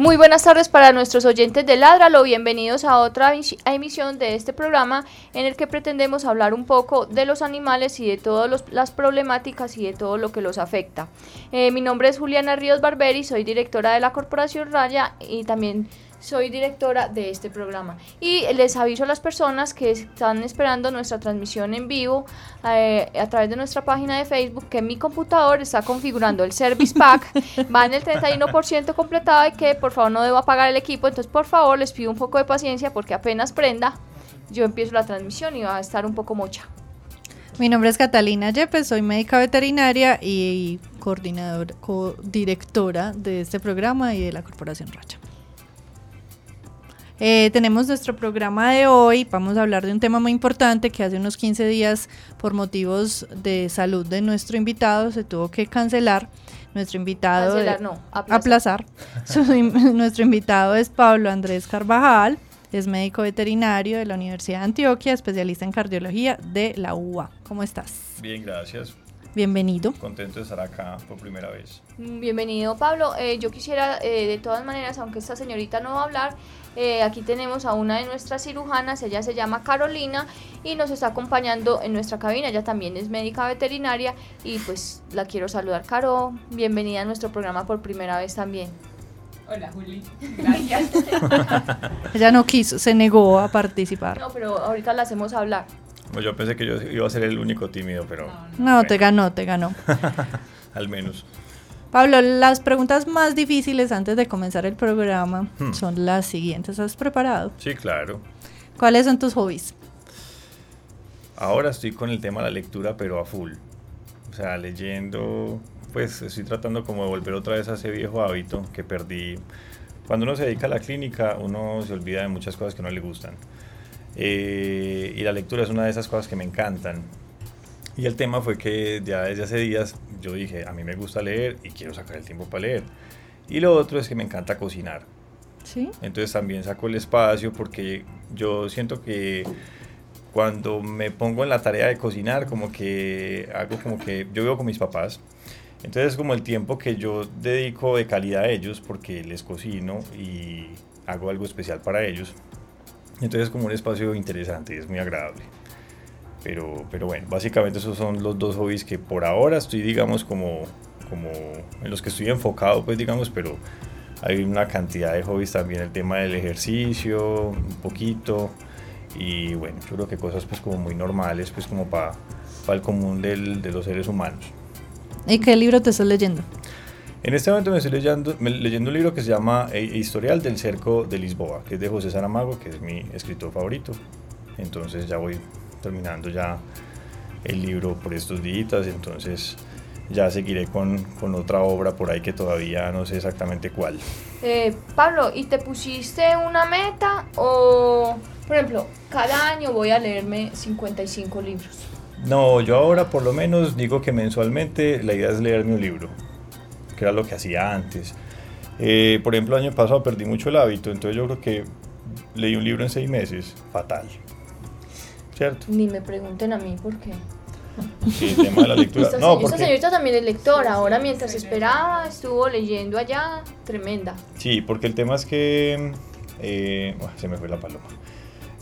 Muy buenas tardes para nuestros oyentes de Ládralo, bienvenidos a otra emisión de este programa en el que pretendemos hablar un poco de los animales y de todas las problemáticas y de todo lo que los afecta. Eh, mi nombre es Juliana Ríos Barberi, soy directora de la Corporación Raya y también soy directora de este programa. Y les aviso a las personas que están esperando nuestra transmisión en vivo eh, a través de nuestra página de Facebook que mi computador está configurando el Service Pack, va en el 31% completado y que por favor no debo apagar el equipo. Entonces, por favor, les pido un poco de paciencia porque apenas prenda, yo empiezo la transmisión y va a estar un poco mocha. Mi nombre es Catalina Yepes, soy médica veterinaria y coordinadora, co-directora de este programa y de la Corporación Rocha. Eh, tenemos nuestro programa de hoy, vamos a hablar de un tema muy importante que hace unos 15 días por motivos de salud de nuestro invitado se tuvo que cancelar. Nuestro invitado... Cancelar, no, aplazar. nuestro invitado es Pablo Andrés Carvajal, es médico veterinario de la Universidad de Antioquia, especialista en cardiología de la UA. ¿Cómo estás? Bien, gracias. Bienvenido. Contento de estar acá por primera vez. Bienvenido, Pablo. Eh, yo quisiera, eh, de todas maneras, aunque esta señorita no va a hablar, eh, aquí tenemos a una de nuestras cirujanas, ella se llama Carolina y nos está acompañando en nuestra cabina. Ella también es médica veterinaria y pues la quiero saludar. Caro, bienvenida a nuestro programa por primera vez también. Hola Juli, gracias. ella no quiso, se negó a participar. No, pero ahorita la hacemos hablar. Pues yo pensé que yo iba a ser el único tímido, pero... No, te ganó, te ganó. Al menos. Pablo, las preguntas más difíciles antes de comenzar el programa hmm. son las siguientes. ¿Has preparado? Sí, claro. ¿Cuáles son tus hobbies? Ahora estoy con el tema de la lectura, pero a full. O sea, leyendo, pues estoy tratando como de volver otra vez a ese viejo hábito que perdí. Cuando uno se dedica a la clínica, uno se olvida de muchas cosas que no le gustan. Eh, y la lectura es una de esas cosas que me encantan. Y el tema fue que ya desde hace días yo dije, a mí me gusta leer y quiero sacar el tiempo para leer. Y lo otro es que me encanta cocinar. ¿Sí? Entonces también saco el espacio porque yo siento que cuando me pongo en la tarea de cocinar, como que hago como que yo vivo con mis papás. Entonces es como el tiempo que yo dedico de calidad a ellos porque les cocino y hago algo especial para ellos. Entonces es como un espacio interesante, es muy agradable. Pero, pero bueno, básicamente esos son los dos hobbies que por ahora estoy, digamos, como, como en los que estoy enfocado, pues digamos, pero hay una cantidad de hobbies también, el tema del ejercicio, un poquito, y bueno, yo creo que cosas pues como muy normales, pues como para el común del, de los seres humanos. ¿Y qué libro te estás leyendo? En este momento me estoy leyendo, leyendo un libro que se llama eh, Historial del Cerco de Lisboa, que es de José Saramago, que es mi escritor favorito. Entonces ya voy terminando ya el libro por estos días, entonces ya seguiré con, con, otra obra por ahí que todavía no sé exactamente cuál. Eh, Pablo, ¿y te pusiste una meta o, por ejemplo, cada año voy a leerme 55 libros? No, yo ahora por lo menos digo que mensualmente la idea es leerme un libro que era lo que hacía antes. Eh, por ejemplo, el año pasado perdí mucho el hábito, entonces yo creo que leí un libro en seis meses, fatal. ¿Cierto? Ni me pregunten a mí por qué. Sí, el tema de la lectura. Esta, no, porque... señorita también es lectora, ahora mientras esperaba estuvo leyendo allá, tremenda. Sí, porque el tema es que... Eh, se me fue la paloma.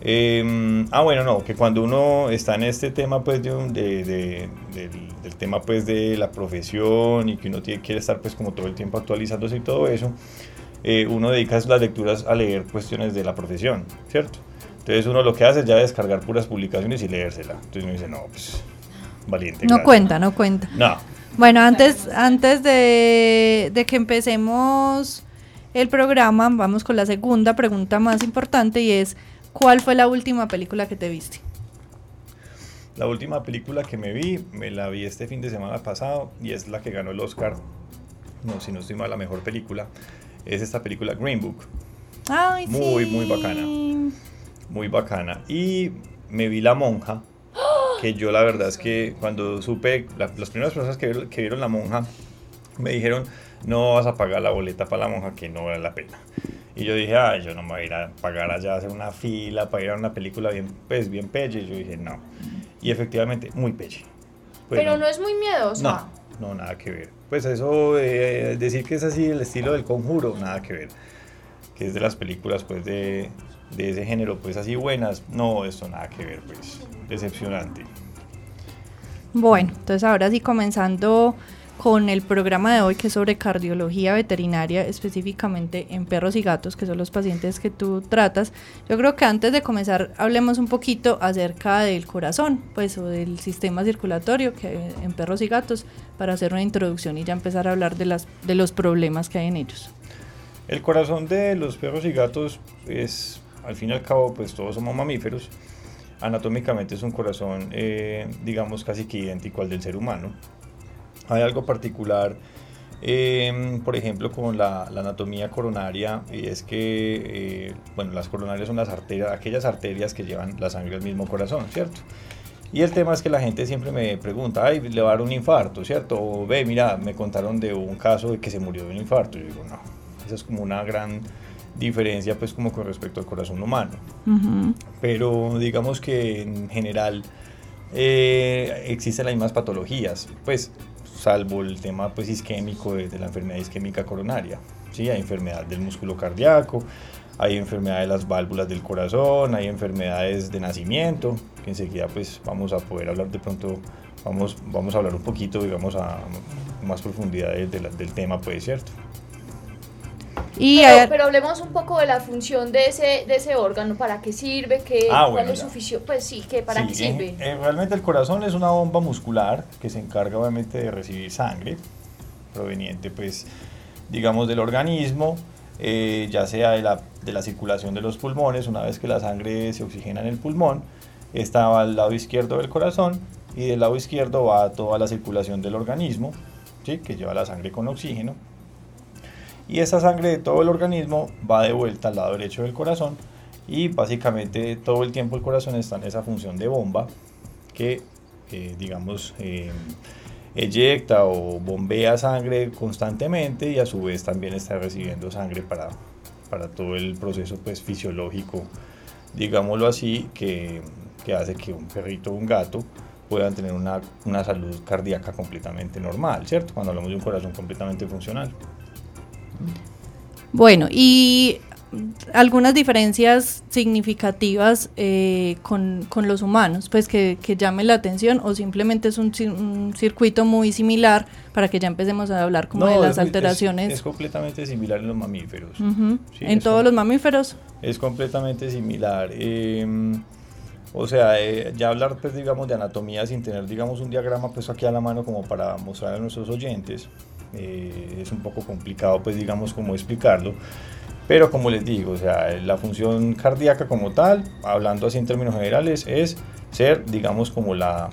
Em, ah, bueno, no, que cuando uno está en este tema, pues, de, del, tema, pues, de la profesión y que uno tiene, quiere estar, pues, como todo el tiempo actualizándose y todo eso, eh, uno dedica las lecturas a leer cuestiones de la profesión, ¿cierto? Entonces uno lo que hace es ya descargar puras publicaciones y leérsela. Entonces uno dice, no, pues, valiente. No cuenta, no cuenta. No. Bueno, antes, antes de, de que empecemos el programa, vamos con la segunda pregunta más importante y es ¿Cuál fue la última película que te viste? La última película que me vi, me la vi este fin de semana pasado y es la que ganó el Oscar, no, si no estoy mal, la mejor película, es esta película Green Book. Ay, Muy, sí. muy bacana. Muy bacana. Y me vi La Monja, que yo la verdad es que cuando supe, la- las primeras personas que, vieron- que vieron La Monja me dijeron, no vas a pagar la boleta para La Monja, que no vale la pena. Y yo dije, ay, yo no me voy a ir a pagar allá, a hacer una fila para ir a una película bien, pues, bien pelle. Yo dije, no. Y efectivamente, muy pelle. Pues Pero no es muy miedosa. no, no, nada que ver. Pues eso, eh, decir que es así el estilo del conjuro, nada que ver. Que es de las películas, pues, de, de ese género, pues, así buenas. No, esto nada que ver, pues, decepcionante. Bueno, entonces ahora sí comenzando con el programa de hoy que es sobre cardiología veterinaria, específicamente en perros y gatos, que son los pacientes que tú tratas. Yo creo que antes de comenzar hablemos un poquito acerca del corazón, pues o del sistema circulatorio que en perros y gatos para hacer una introducción y ya empezar a hablar de las de los problemas que hay en ellos. El corazón de los perros y gatos es, al fin y al cabo, pues todos somos mamíferos. Anatómicamente es un corazón, eh, digamos, casi que idéntico al del ser humano. Hay algo particular, eh, por ejemplo, con la, la anatomía coronaria, y es que, eh, bueno, las coronarias son las arterias, aquellas arterias que llevan la sangre al mismo corazón, ¿cierto? Y el tema es que la gente siempre me pregunta, ay, le va a dar un infarto, ¿cierto? O ve, mira, me contaron de un caso de que se murió de un infarto. Yo digo, no, esa es como una gran diferencia, pues, como con respecto al corazón humano. Ujú. Pero digamos que en general eh, existen las mismas patologías, pues, salvo el tema, pues, isquémico de, de la enfermedad isquémica coronaria. Sí, hay enfermedad del músculo cardíaco, hay enfermedad de las válvulas del corazón, hay enfermedades de nacimiento, que enseguida pues vamos a poder hablar de pronto, vamos, vamos a hablar un poquito, digamos, a más profundidad de- de la- del tema, pues, ¿cierto? Y pero, pero hablemos un poco de la función de ese, de ese órgano, para qué sirve, qué, Ah, cuál bueno, es ya. su función, pues sí, que para Sí, qué en- sirve. eh, realmente el corazón es una bomba muscular que se encarga obviamente de recibir sangre proveniente pues digamos del organismo, eh, ya sea de la, de la circulación de los pulmones, una vez que la sangre se oxigena en el pulmón, está al lado izquierdo del corazón y del lado izquierdo va toda la circulación del organismo, ¿sí? que lleva la sangre con oxígeno. Y esa sangre de todo el organismo va de vuelta al lado derecho del corazón y básicamente todo el tiempo el corazón está en esa función de bomba que, eh, digamos, eh, eyecta o bombea sangre constantemente y a su vez también está recibiendo sangre para, para todo el proceso pues, fisiológico, digámoslo así, que, que hace que un perrito o un gato puedan tener una, una salud cardíaca completamente normal, ¿cierto? Cuando hablamos de un corazón completamente funcional. Bueno, y algunas diferencias significativas eh, con, con los humanos, pues que, que llamen la atención o simplemente es un, ci- un circuito muy similar para que ya empecemos a hablar como de las es- alteraciones Es, completamente similar en los mamíferos. Sí, en todos los mamíferos. Es completamente similar. eh, o sea, eh, ya hablar, pues, digamos, de anatomía sin tener, digamos, un diagrama pues aquí a la mano como para mostrar a nuestros oyentes, eh, es un poco complicado, pues, digamos, como explicarlo. Pero como les digo, o sea, la función cardíaca como tal, hablando así en términos generales, es ser, digamos, como la,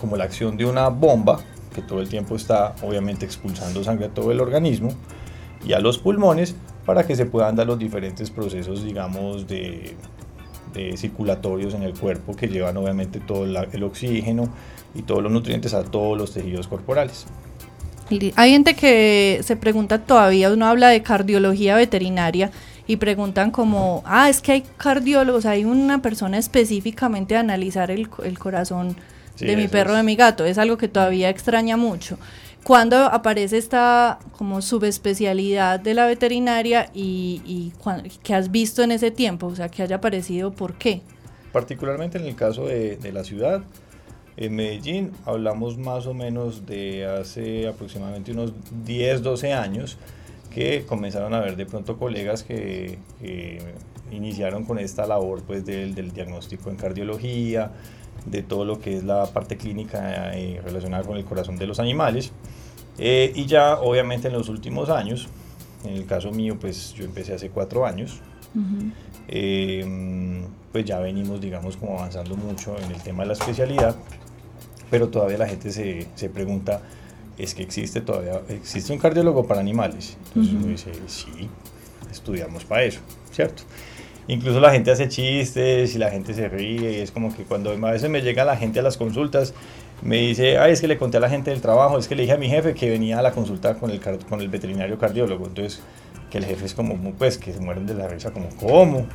como la acción de una bomba que todo el tiempo está, obviamente, expulsando sangre a todo el organismo y a los pulmones para que se puedan dar los diferentes procesos, digamos, de, circulatorios en el cuerpo que llevan obviamente todo el oxígeno y todos los nutrientes a todos los tejidos corporales. Hay gente que se pregunta todavía, uno habla de cardiología veterinaria y preguntan como, ah, es que hay cardiólogos, hay una persona específicamente a analizar el, el corazón Sí, de mi perro, es. de mi gato, es algo que todavía extraña mucho. ¿Cuándo aparece esta como subespecialidad de la veterinaria y, y qué has visto en ese tiempo? O sea, que haya aparecido, ¿por qué? Particularmente en el caso de, de la ciudad, en Medellín, hablamos más o menos de hace aproximadamente unos 10, 12 años que comenzaron a ver de pronto colegas que, que iniciaron con esta labor pues, del, del diagnóstico en cardiología, de todo lo que es la parte clínica eh, relacionada con el corazón de los animales. Eh, y ya obviamente en los últimos años, en el caso mío, pues yo empecé hace cuatro años, eh, pues ya venimos, digamos, como avanzando mucho en el tema de la especialidad, pero todavía la gente se, se pregunta, ¿es que existe todavía, existe un cardiólogo para animales? Entonces uno dice, sí, estudiamos para eso, ¿cierto? Incluso la gente hace chistes y la gente se ríe y es como que cuando a veces me llega la gente a las consultas, me dice, ay, es que le conté a la gente del trabajo, es que le dije a mi jefe que venía a la consulta con el, con el veterinario cardiólogo. Entonces, que el jefe es como, pues, que se mueren de la risa, como, ¿cómo?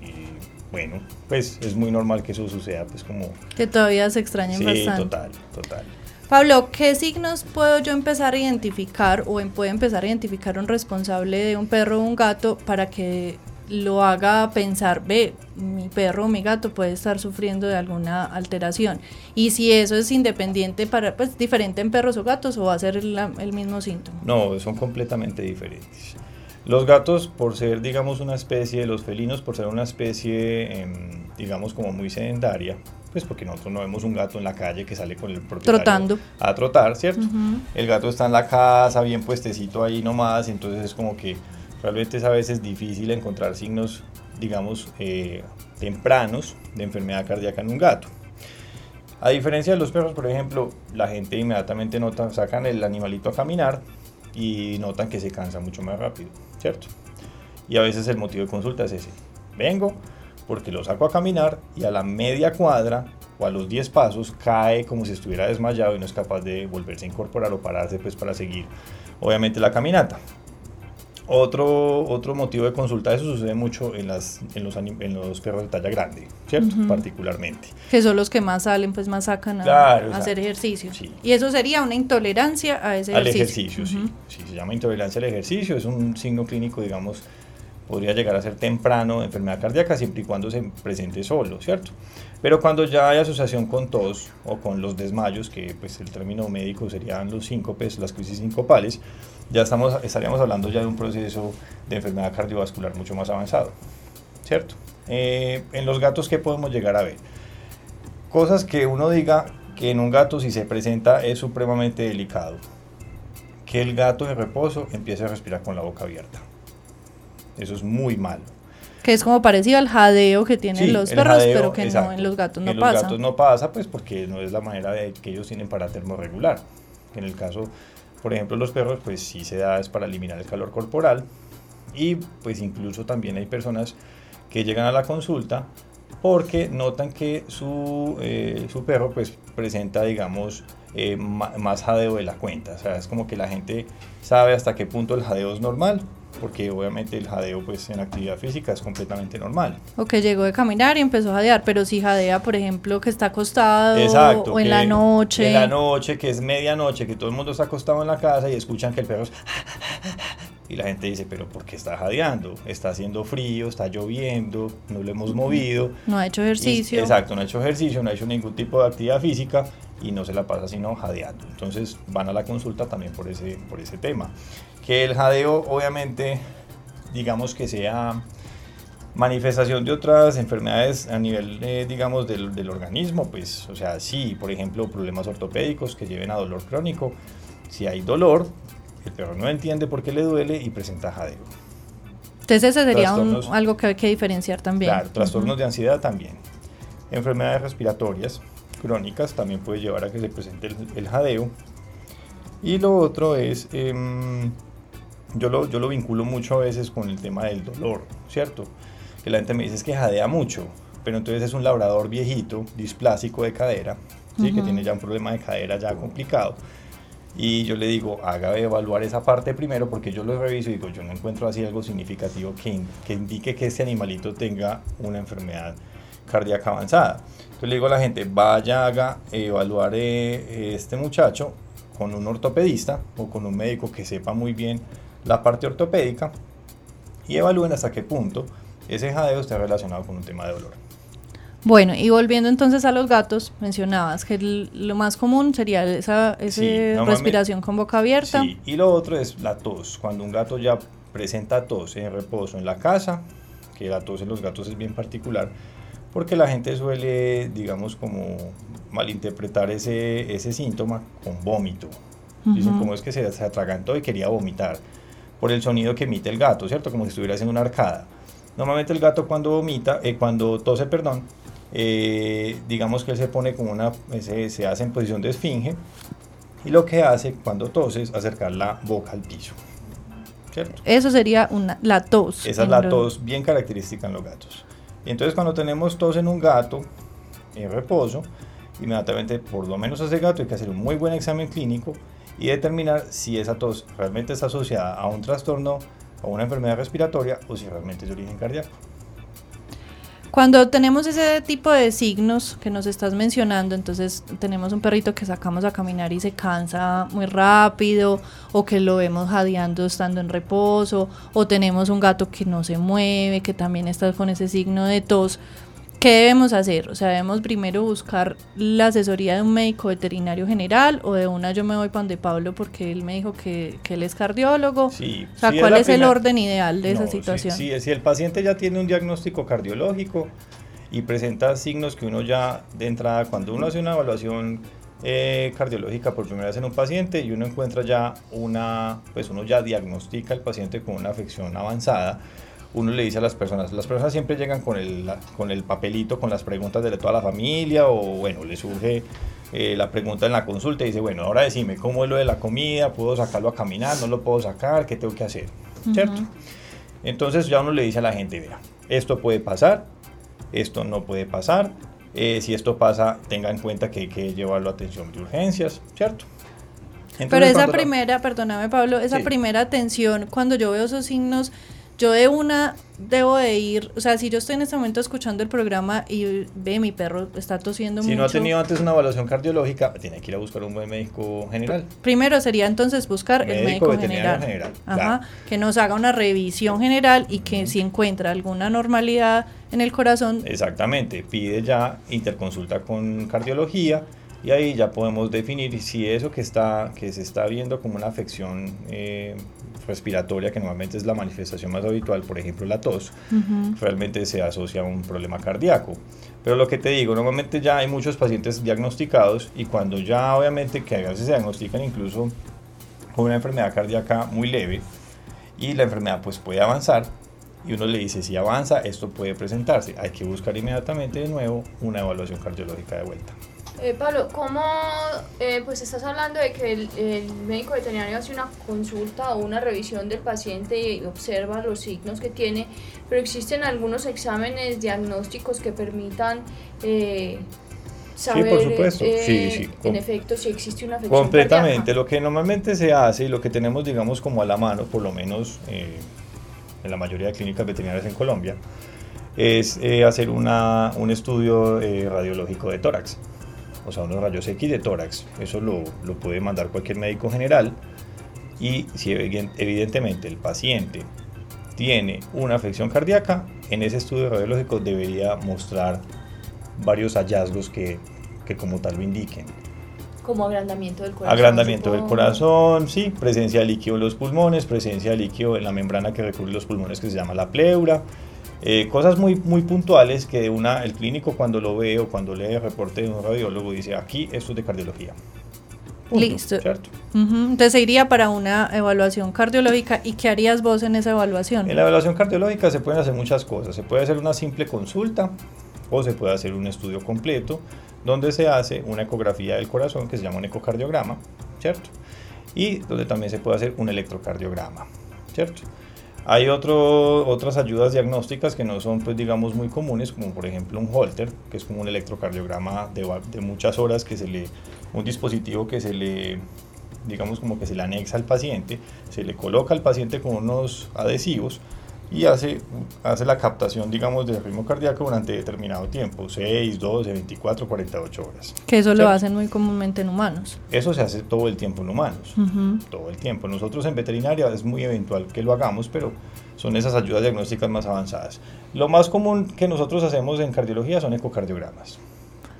Y bueno, pues es muy normal que eso suceda, pues como... Que todavía se extrañen sí, bastante. total, total. Pablo, ¿qué signos puedo yo empezar a identificar o puede empezar a identificar un responsable de un perro o un gato para que lo haga pensar, ve, mi perro o mi gato puede estar sufriendo de alguna alteración. Y si eso es independiente para, pues diferente en perros o gatos o va a ser el mismo síntoma. No, son completamente diferentes. Los gatos, por ser, digamos, una especie, los felinos, por ser una especie, em, digamos, como muy sedentaria, pues porque nosotros no vemos un gato en la calle que sale con el propietario Trotando. a trotar, ¿cierto? El gato está en la casa, bien puestecito ahí nomás, entonces es como que realmente es a veces difícil encontrar signos, digamos, eh, tempranos de enfermedad cardíaca en un gato. A diferencia de los perros, por ejemplo, la gente inmediatamente nota, sacan el animalito a caminar y notan que se cansa mucho más rápido, ¿cierto? Y a veces el motivo de consulta es ese. Vengo porque lo saco a caminar y a la media cuadra o a los 10 pasos cae como si estuviera desmayado y no es capaz de volverse a incorporar o pararse pues para seguir obviamente la caminata. Otro, otro motivo de consulta, eso sucede mucho en, las, en, los, en los perros de talla grande, ¿cierto? Particularmente. Que son los que más salen, pues más sacan a, hacer ejercicio. Y eso sería una intolerancia a ese al ejercicio. sí. sí. Se llama intolerancia al ejercicio, es un signo clínico, digamos, podría llegar a ser temprano de enfermedad cardíaca siempre y cuando se presente solo, ¿cierto? Pero cuando ya hay asociación con tos o con los desmayos, que pues el término médico serían los síncopes, las crisis sincopales, ya estamos, estaríamos hablando ya de un proceso de enfermedad cardiovascular mucho más avanzado, ¿cierto? Eh, en los gatos, ¿qué podemos llegar a ver? Cosas que uno diga que en un gato si se presenta es supremamente delicado. Que el gato en reposo empiece a respirar con la boca abierta. Eso es muy malo. Que es como parecido al jadeo que tienen los perros, pero que no en los gatos no en pasa. En los gatos no pasa, pues porque no es la manera de que ellos tienen para termorregular. En el caso por ejemplo, los perros, pues sí se da es para eliminar el calor corporal y pues incluso también hay personas que llegan a la consulta porque notan que su, eh, su perro pues presenta, digamos, eh, más jadeo de la cuenta. O sea, es como que la gente sabe hasta qué punto el jadeo es normal porque obviamente el jadeo pues en actividad física es completamente normal. O que llegó de caminar y empezó a jadear, pero si jadea, por ejemplo, que está acostado o en la noche. En la noche, que es medianoche, que todo el mundo está acostado en la casa y escuchan que el perro es... Y la gente dice, pero ¿por qué está jadeando? Está haciendo frío, está lloviendo, no lo hemos movido. No ha hecho ejercicio. exacto, no ha hecho ejercicio, no ha hecho ningún tipo de actividad física y no se la pasa sino jadeando. Entonces van a la consulta también por ese, por ese tema. Que el jadeo obviamente, digamos que sea manifestación de otras enfermedades a nivel, eh, digamos, del, del, organismo, pues, o sea, sí, por ejemplo, problemas ortopédicos que lleven a dolor crónico. Si hay dolor, el perro no entiende por qué le duele y presenta jadeo. Entonces ese sería algo que hay que diferenciar también. Claro, trastornos de ansiedad también. Enfermedades respiratorias crónicas también puede llevar a que se presente el, jadeo. Y lo otro es, em, yo, lo, yo lo vinculo mucho a veces con el tema del dolor, ¿cierto? Que la gente me dice es que jadea mucho, pero entonces es un labrador viejito, displásico de cadera, ¿sí? que tiene ya un problema de cadera ya complicado y yo le digo, haga evaluar esa parte primero porque yo lo reviso y digo, yo no encuentro así algo significativo que, que indique que este animalito tenga una enfermedad cardíaca avanzada. Entonces le digo a la gente, vaya, haga evaluar eh, este muchacho con un ortopedista o con un médico que sepa muy bien la parte ortopédica y evalúen hasta qué punto ese jadeo está relacionado con un tema de dolor. Bueno, y volviendo entonces a los gatos, mencionabas que lo más común sería esa, respiración con boca abierta. Sí, y lo otro es la tos. Cuando un gato ya presenta tos en reposo en la casa, que la tos en los gatos es bien particular, porque la gente suele, digamos, como malinterpretar ese, ese síntoma con vómito. Dicen, como es que se, se atragantó y quería vomitar? Por el sonido que emite el gato, ¿cierto? Como si estuviera haciendo una arcada. Normalmente el gato cuando vomita, eh, cuando tose, perdón, eh, digamos que él se pone como una, se, hace en posición de esfinge y lo que hace cuando tose es acercar la boca al piso. ¿cierto? Eso sería una, la tos. Esa es la tos bien característica en los gatos. Y entonces cuando tenemos tos en un gato en reposo, inmediatamente por lo menos a ese gato hay que hacer un muy buen examen clínico y determinar si esa tos realmente está asociada a un trastorno o una enfermedad respiratoria o si realmente es de origen cardíaco. Cuando tenemos ese tipo de signos que nos estás mencionando, entonces tenemos un perrito que sacamos a caminar y se cansa muy rápido, o que lo vemos jadeando estando en reposo, o tenemos un gato que no se mueve, que también está con ese signo de tos. ¿Qué debemos hacer? O sea, debemos primero buscar la asesoría de un médico veterinario general o de una yo me voy para donde Pablo porque él me dijo que, que él es cardiólogo. Sí, o sea, sí ¿cuál es, el orden ideal de No, esa sí, situación? Sí, si el paciente ya tiene un diagnóstico cardiológico y presenta signos que uno ya de entrada, cuando uno hace una evaluación eh, cardiológica por primera vez en un paciente y uno encuentra ya una, pues uno ya diagnostica al paciente con una afección avanzada, uno le dice a las personas, las personas siempre llegan con el, con el papelito, con las preguntas de toda la familia o bueno, le surge eh, la pregunta en la consulta y dice, bueno, ahora decime, ¿cómo es lo de la comida? ¿Puedo sacarlo a caminar? ¿No lo puedo sacar? ¿Qué tengo que hacer? ¿Cierto? Entonces ya uno le dice a la gente, vea, esto puede pasar, esto no puede pasar, eh, si esto pasa, tenga en cuenta que hay que llevarlo a atención de urgencias, ¿cierto? Pero Entonces, esa cuando la- primera, perdóname Pablo, esa Sí. primera atención, cuando yo veo esos signos, yo de una debo de ir, o sea, si yo estoy en este momento escuchando el programa y ve mi perro está tosiendo Si mucho. no ha tenido antes una evaluación cardiológica, tiene que ir a buscar un buen médico general. Primero sería entonces buscar el Médico médico veterinario general, general, Ajá, que nos haga una revisión general y que si encuentra alguna normalidad en el corazón, Exactamente, pide ya interconsulta con cardiología y ahí ya podemos definir si eso que, está, que se está viendo como una afección eh, respiratoria, que normalmente es la manifestación más habitual, por ejemplo la tos, realmente se asocia a un problema cardíaco. Pero lo que te digo, normalmente ya hay muchos pacientes diagnosticados y cuando ya obviamente que a veces se diagnostican incluso con una enfermedad cardíaca muy leve y la enfermedad pues puede avanzar y uno le dice si avanza esto puede presentarse, hay que buscar inmediatamente de nuevo una evaluación cardiológica de vuelta. Eh, Pablo, ¿cómo eh, pues estás hablando de que el, el médico veterinario hace una consulta o una revisión del paciente y observa los signos que tiene, pero existen algunos exámenes diagnósticos que permitan eh, saber por supuesto. eh, Sí, sí, en efecto si existe una afección Completamente, cardíaca? lo que normalmente se hace y lo que tenemos digamos como a la mano, por lo menos eh, en la mayoría de clínicas veterinarias en Colombia, es eh, hacer una, un estudio eh, radiológico de tórax, o sea, unos rayos X de tórax. Eso lo, lo puede mandar cualquier médico general y si eviden- evidentemente el paciente tiene una afección cardíaca, en ese estudio radiológico debería mostrar varios hallazgos que, que como tal lo indiquen. Como agrandamiento del corazón. Agrandamiento del supongo. corazón, sí, presencia de líquido en los pulmones, presencia de líquido en la membrana que recubre los pulmones que se llama la pleura. Eh, cosas muy, muy puntuales que una, el clínico cuando lo ve o cuando lee el reporte de un radiólogo dice, aquí esto es de cardiología. Punto, Listo. ¿cierto? ujú, entonces se iría para una evaluación cardiológica y ¿qué harías vos en esa evaluación? En la evaluación cardiológica se pueden hacer muchas cosas. Se puede hacer una simple consulta o se puede hacer un estudio completo donde se hace una ecografía del corazón que se llama un ecocardiograma, ¿cierto? Y donde también se puede hacer un electrocardiograma, ¿cierto? Hay otro, otras ayudas diagnósticas que no son, pues digamos, muy comunes, como por ejemplo un Holter, que es como un electrocardiograma de, de muchas horas, que se le, un dispositivo que se le, digamos, como que se le anexa al paciente, se le coloca al paciente con unos adhesivos y hace, hace la captación, digamos, del ritmo cardíaco durante determinado tiempo, 6, 12, 24, 48 horas. Que eso lo ¿cierto? hacen muy comúnmente en humanos. Eso se hace todo el tiempo en humanos Ujú. todo el tiempo. Nosotros en veterinaria es muy eventual que lo hagamos, pero son esas ayudas diagnósticas más avanzadas. Lo más común que nosotros hacemos en cardiología son ecocardiogramas,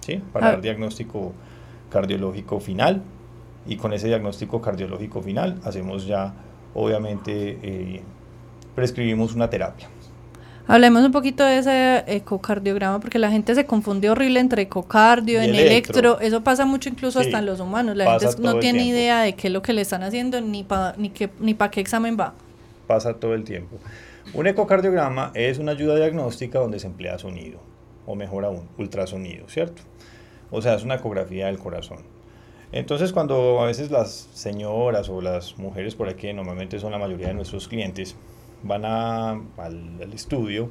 ¿sí? Para Ah. dar diagnóstico cardiológico final y con ese diagnóstico cardiológico final hacemos ya, obviamente, eh, prescribimos una terapia. Hablemos un poquito de ese ecocardiograma porque la gente se confunde horrible entre ecocardio, Y en electro. electro. Eso pasa mucho incluso Sí, hasta en los humanos. La gente no tiene idea de qué es lo que le están haciendo ni para ni qué, ni pa qué examen va. pasa todo el tiempo. Un ecocardiograma es una ayuda diagnóstica donde se emplea sonido, o mejor aún, ultrasonido, ¿cierto? O sea, es una ecografía del corazón. Entonces cuando a veces las señoras o las mujeres por aquí, normalmente son la mayoría de nuestros clientes, van a, al, estudio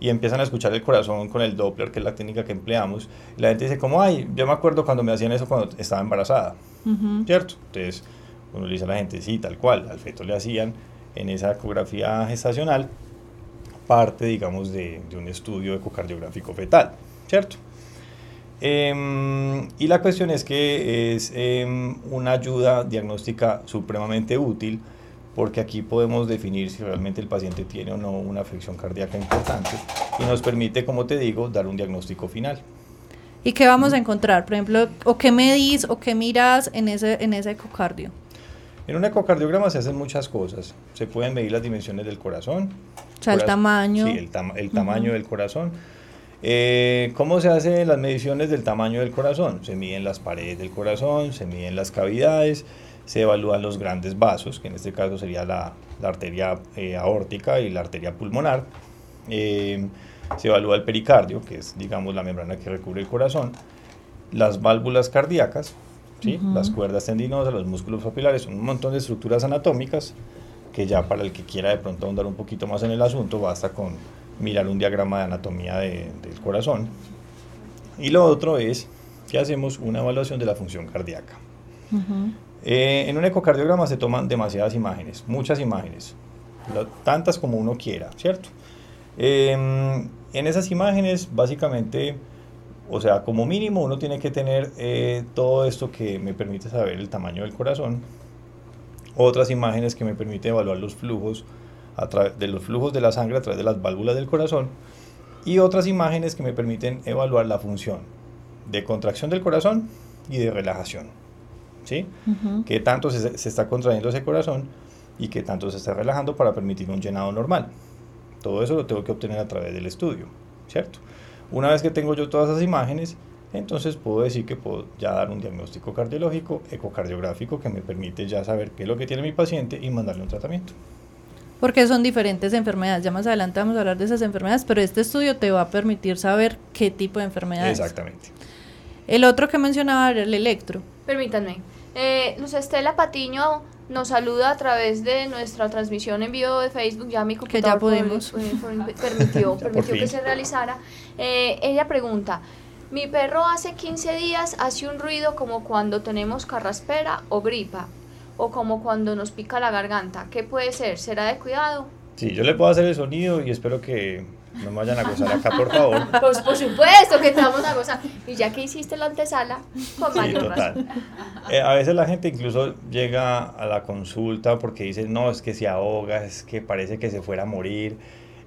y empiezan a escuchar el corazón con el Doppler, que es la técnica que empleamos, y la gente dice como, ay, yo me acuerdo cuando me hacían eso cuando estaba embarazada, ¿cierto? Entonces uno le dice a la gente, sí, tal cual, al feto le hacían en esa ecografía gestacional parte, digamos, de, de un estudio ecocardiográfico fetal, ¿cierto? Em, y la cuestión es que es em, una ayuda diagnóstica supremamente útil porque aquí podemos definir si realmente el paciente tiene o no una afección cardíaca importante y nos permite, como te digo, dar un diagnóstico final. ¿Y qué vamos a encontrar? Por ejemplo, ¿o qué medís o qué miras en ese, en ese ecocardio? En un ecocardiograma se hacen muchas cosas. Se pueden medir las dimensiones del corazón. O sea, el tamaño. Sí, el, tamaño del corazón eh, ¿Cómo se hacen las mediciones del tamaño del corazón? Se miden las paredes del corazón, se miden las cavidades, se evalúan los grandes vasos, que en este caso sería la, arteria eh, aórtica y la arteria pulmonar. Eh, se evalúa el pericardio, que es, digamos, la membrana que recubre el corazón. Las válvulas cardíacas, ¿sí? las cuerdas tendinosas, los músculos papilares, un montón de estructuras anatómicas que ya para el que quiera de pronto ahondar un poquito más en el asunto, basta con mirar un diagrama de anatomía del corazón. Y lo otro es que hacemos una evaluación de la función cardíaca. Eh, en un ecocardiograma se toman demasiadas imágenes, muchas imágenes, tantas como uno quiera, ¿cierto? Em, en esas imágenes, básicamente, o sea, como mínimo uno tiene que tener eh, todo esto que me permite saber el tamaño del corazón, otras imágenes que me permiten evaluar los flujos de los flujos de la sangre a través de las válvulas del corazón y otras imágenes que me permiten evaluar la función de contracción del corazón y de relajación. ¿Sí? Que tanto se, se, está contrayendo ese corazón y que tanto se está relajando para permitir un llenado normal. Todo eso lo tengo que obtener a través del estudio, ¿cierto? Una vez que tengo yo todas esas imágenes, entonces puedo decir que puedo ya dar un diagnóstico cardiológico, ecocardiográfico, que me permite ya saber qué es lo que tiene mi paciente y mandarle un tratamiento porque son diferentes enfermedades. Ya más adelante vamos a hablar de esas enfermedades, pero este estudio te va a permitir saber qué tipo de enfermedades. Exactamente. El otro que mencionaba era el electro. Permítanme. Eh, Luz Estela Patiño nos saluda a través de nuestra transmisión en vivo de Facebook. Ya mi computador que ya podemos. permitió, permitió que se realizara. Eh, ella pregunta. Mi perro hace 15 días hace un ruido como cuando tenemos carraspera o gripa o como cuando nos pica la garganta. ¿Qué puede ser? ¿Será de cuidado? Sí, yo le puedo hacer el sonido y espero que no me vayan a gozar acá, por favor. Pues por supuesto que te vamos a gozar. Y ya que hiciste la antesala, con sí, total. Eh, a veces la gente incluso llega a la consulta porque dice, no, es que se ahoga, es que parece que se fuera a morir,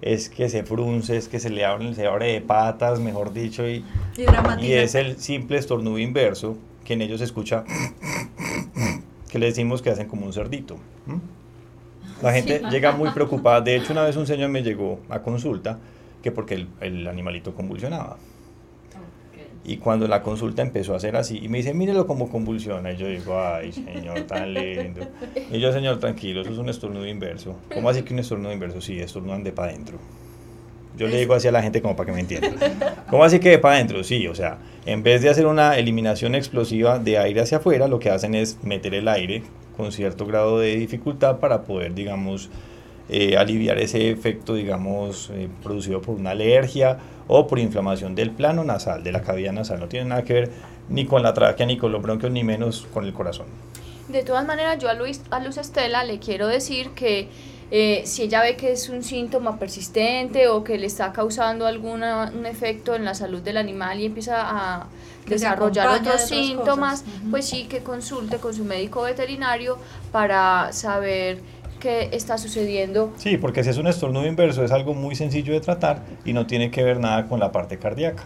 es que se frunce, es que se le abre, se abre de patas, mejor dicho, y, y, y es el simple estornudo inverso que en ellos se escucha que le decimos que hacen como un cerdito. La gente llega muy preocupada. De hecho, una vez un señor me llegó a consulta que porque el, el animalito convulsionaba. Y cuando la consulta empezó a hacer así, y me dice, mírelo como convulsiona. Y yo digo, ay, señor, tan lindo. Y yo, señor, tranquilo, eso es un estornudo inverso. ¿Cómo así que un estornudo inverso? Sí, estornudan de para adentro. Yo le digo así a la gente como para que me entienda. ¿Cómo así que de para adentro? Sí, o sea, en vez de hacer una eliminación explosiva de aire hacia afuera, lo que hacen es meter el aire con cierto grado de dificultad para poder, digamos, eh, aliviar ese efecto, digamos, eh, producido por una alergia o por inflamación del plano nasal, de la cavidad nasal. No tiene nada que ver ni con la tráquea, ni con los bronquios, ni menos con el corazón. De todas maneras, yo a, Luis, a Luz Estela le quiero decir que eh, si ella ve que es un síntoma persistente o que le está causando algún un efecto en la salud del animal y empieza a desarrollar otros síntomas, pues sí que consulte con su médico veterinario para saber qué está sucediendo. Sí, porque si es un estornudo inverso es algo muy sencillo de tratar y no tiene que ver nada con la parte cardíaca.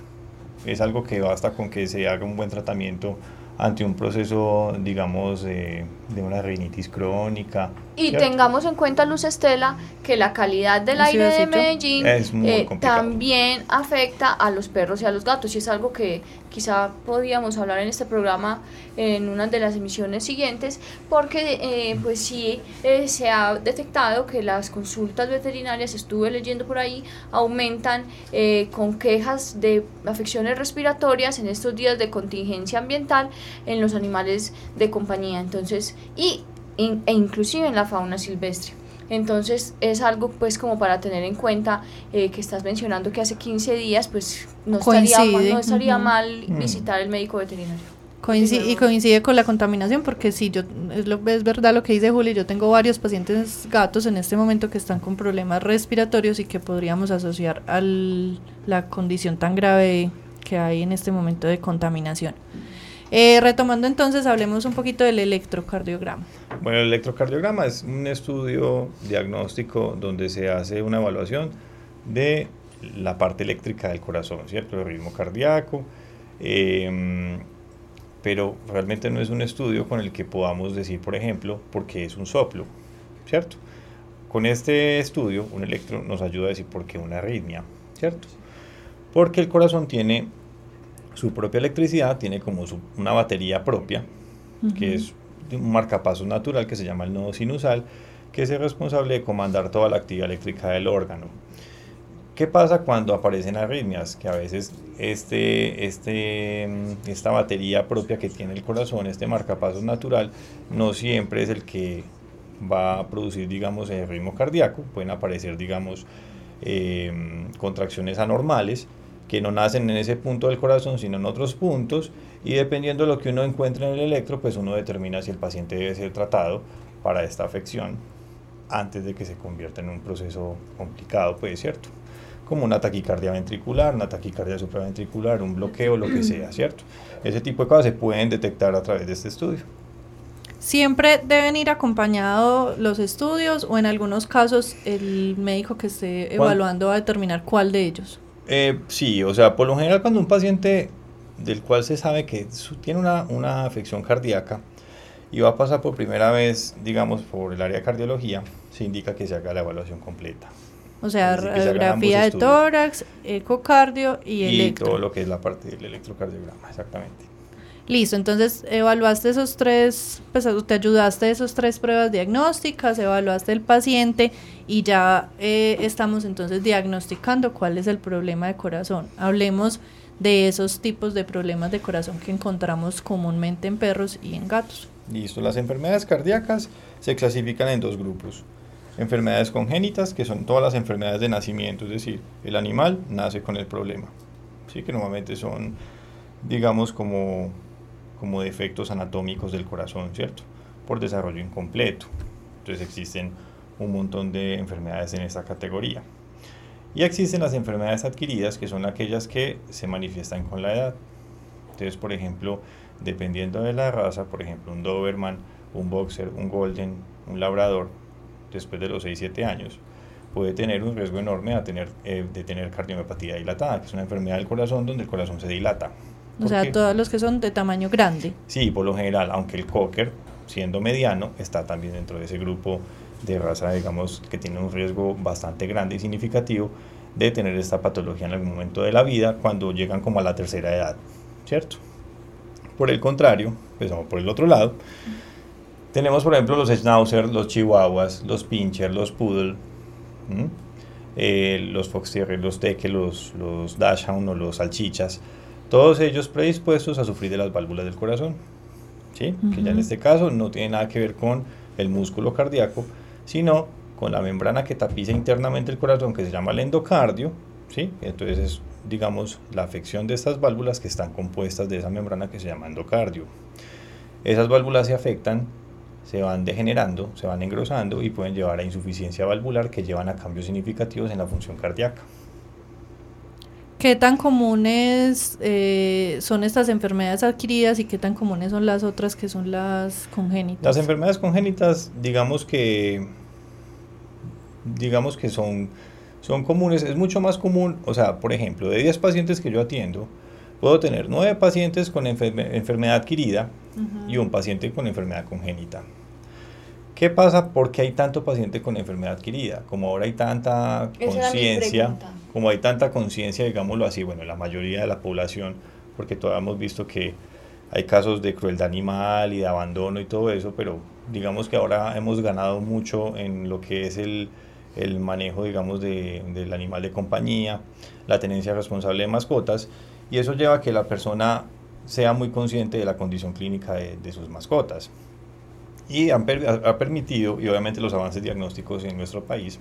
Es algo que basta con que se haga un buen tratamiento ante un proceso, digamos, de una rinitis crónica. Y tengamos en cuenta, Luz Estela, que la calidad del aire de Medellín eh, también afecta a los perros y a los gatos, y es algo que quizá podíamos hablar en este programa en una de las emisiones siguientes, porque eh, pues sí eh, se ha detectado que las consultas veterinarias, estuve leyendo por ahí, aumentan con quejas de afecciones respiratorias en estos días de contingencia ambiental, en los animales de compañía. Entonces, y, e inclusive en la fauna silvestre. Entonces es algo pues como para tener en cuenta eh, que estás mencionando que hace 15 días pues no estaría, no estaría mal mm. visitar el médico veterinario. Coincide, y coincide con la contaminación porque si yo es, lo, es verdad lo que dice Juli, yo tengo varios pacientes gatos en este momento que están con problemas respiratorios y que podríamos asociar a la condición tan grave que hay en este momento de contaminación. Eh, retomando entonces, hablemos un poquito del electrocardiograma. Bueno, el electrocardiograma es un estudio diagnóstico donde se hace una evaluación de la parte eléctrica del corazón, ¿cierto? El ritmo cardíaco. Em, pero realmente no es un estudio con el que podamos decir, por ejemplo, porque es un soplo, ¿cierto? Con este estudio, un electro nos ayuda a decir por qué una arritmia, ¿cierto? Porque el corazón tiene su propia electricidad, tiene como una batería propia, que es un marcapasos natural que se llama el nodo sinusal, que es el responsable de comandar toda la actividad eléctrica del órgano. ¿Qué pasa cuando aparecen arritmias? Que a veces este, este, esta batería propia que tiene el corazón, este marcapasos natural, no siempre es el que va a producir, digamos, el ritmo cardíaco. Pueden aparecer, digamos, eh, contracciones anormales que no nacen en ese punto del corazón, sino en otros puntos, y dependiendo de lo que uno encuentre en el electro, pues uno determina si el paciente debe ser tratado para esta afección antes de que se convierta en un proceso complicado, pues cierto, como una taquicardia ventricular, una taquicardia supraventricular, un bloqueo, lo que sea, ¿cierto? Ese tipo de cosas se pueden detectar a través de este estudio. Siempre deben ir acompañados los estudios o en algunos casos el médico que esté evaluando va a determinar cuál de ellos. Eh, sí, o sea, por lo general cuando un paciente del cual se sabe que tiene una, una afección cardíaca y va a pasar por primera vez, digamos, por el área de cardiología, se indica que se haga la evaluación completa. O sea, radiografía de tórax, ecocardio y, y todo lo que es la parte del electrocardiograma, exactamente. Listo, entonces evaluaste esos tres, pues te ayudaste a esos tres pruebas diagnósticas, evaluaste el paciente y ya eh, estamos entonces diagnosticando cuál es el problema de corazón. Hablemos de esos tipos de problemas de corazón que encontramos comúnmente en perros y en gatos. Listo, las enfermedades cardíacas se clasifican en dos grupos. Enfermedades congénitas, que son todas las enfermedades de nacimiento, es decir, el animal nace con el problema. Sí, que normalmente son, digamos, como como defectos anatómicos del corazón, ¿cierto? Por desarrollo incompleto. Entonces existen un montón de enfermedades en esta categoría. Y existen las enfermedades adquiridas, que son aquellas que se manifiestan con la edad. Entonces, por ejemplo, dependiendo de la raza, por ejemplo, un Doberman, un Boxer, un Golden, un Labrador, después de los 6-7 años, puede tener un riesgo enorme de tener, eh, de tener cardiomiopatía dilatada, que es una enfermedad del corazón donde el corazón se dilata. O sea, todos los que son de tamaño grande. Sí, por lo general, aunque el cocker, siendo mediano, está también dentro de ese grupo de raza, digamos, que tiene un riesgo bastante grande y significativo de tener esta patología en algún momento de la vida cuando llegan como a la tercera edad, ¿cierto? Por el contrario, pues vamos por el otro lado, tenemos por ejemplo los schnauzer, los chihuahuas, los pincher, los poodle, eh, los fox terrier, los teque, los, los o los salchichas, todos ellos predispuestos a sufrir de las válvulas del corazón, ¿sí? que ya en este caso no tiene nada que ver con el músculo cardíaco, sino con la membrana que tapiza internamente el corazón, que se llama el endocardio, ¿sí? entonces es, digamos, la afección de estas válvulas que están compuestas de esa membrana que se llama endocardio. Esas válvulas se afectan, se van degenerando, se van engrosando y pueden llevar a insuficiencia valvular que llevan a cambios significativos en la función cardíaca. ¿Qué tan comunes eh, son estas enfermedades adquiridas y qué tan comunes son las otras que son las congénitas? Las enfermedades congénitas, digamos que, digamos que son, son comunes, es mucho más común, o sea, por ejemplo, de 10 pacientes que yo atiendo, puedo tener 9 pacientes con enfermedad adquirida y un paciente con enfermedad congénita. ¿Qué pasa? ¿Por qué hay tanto paciente con enfermedad adquirida? Como ahora hay tanta conciencia, como hay tanta conciencia, digámoslo así, bueno, la mayoría de la población, porque todavía hemos visto que hay casos de crueldad animal y de abandono y todo eso, pero digamos que ahora hemos ganado mucho en lo que es el, el manejo, digamos, de, del animal de compañía, la tenencia responsable de mascotas, y eso lleva a que la persona sea muy consciente de la condición clínica de, de sus mascotas. Y han ha, permitido, y obviamente los avances diagnósticos en nuestro país,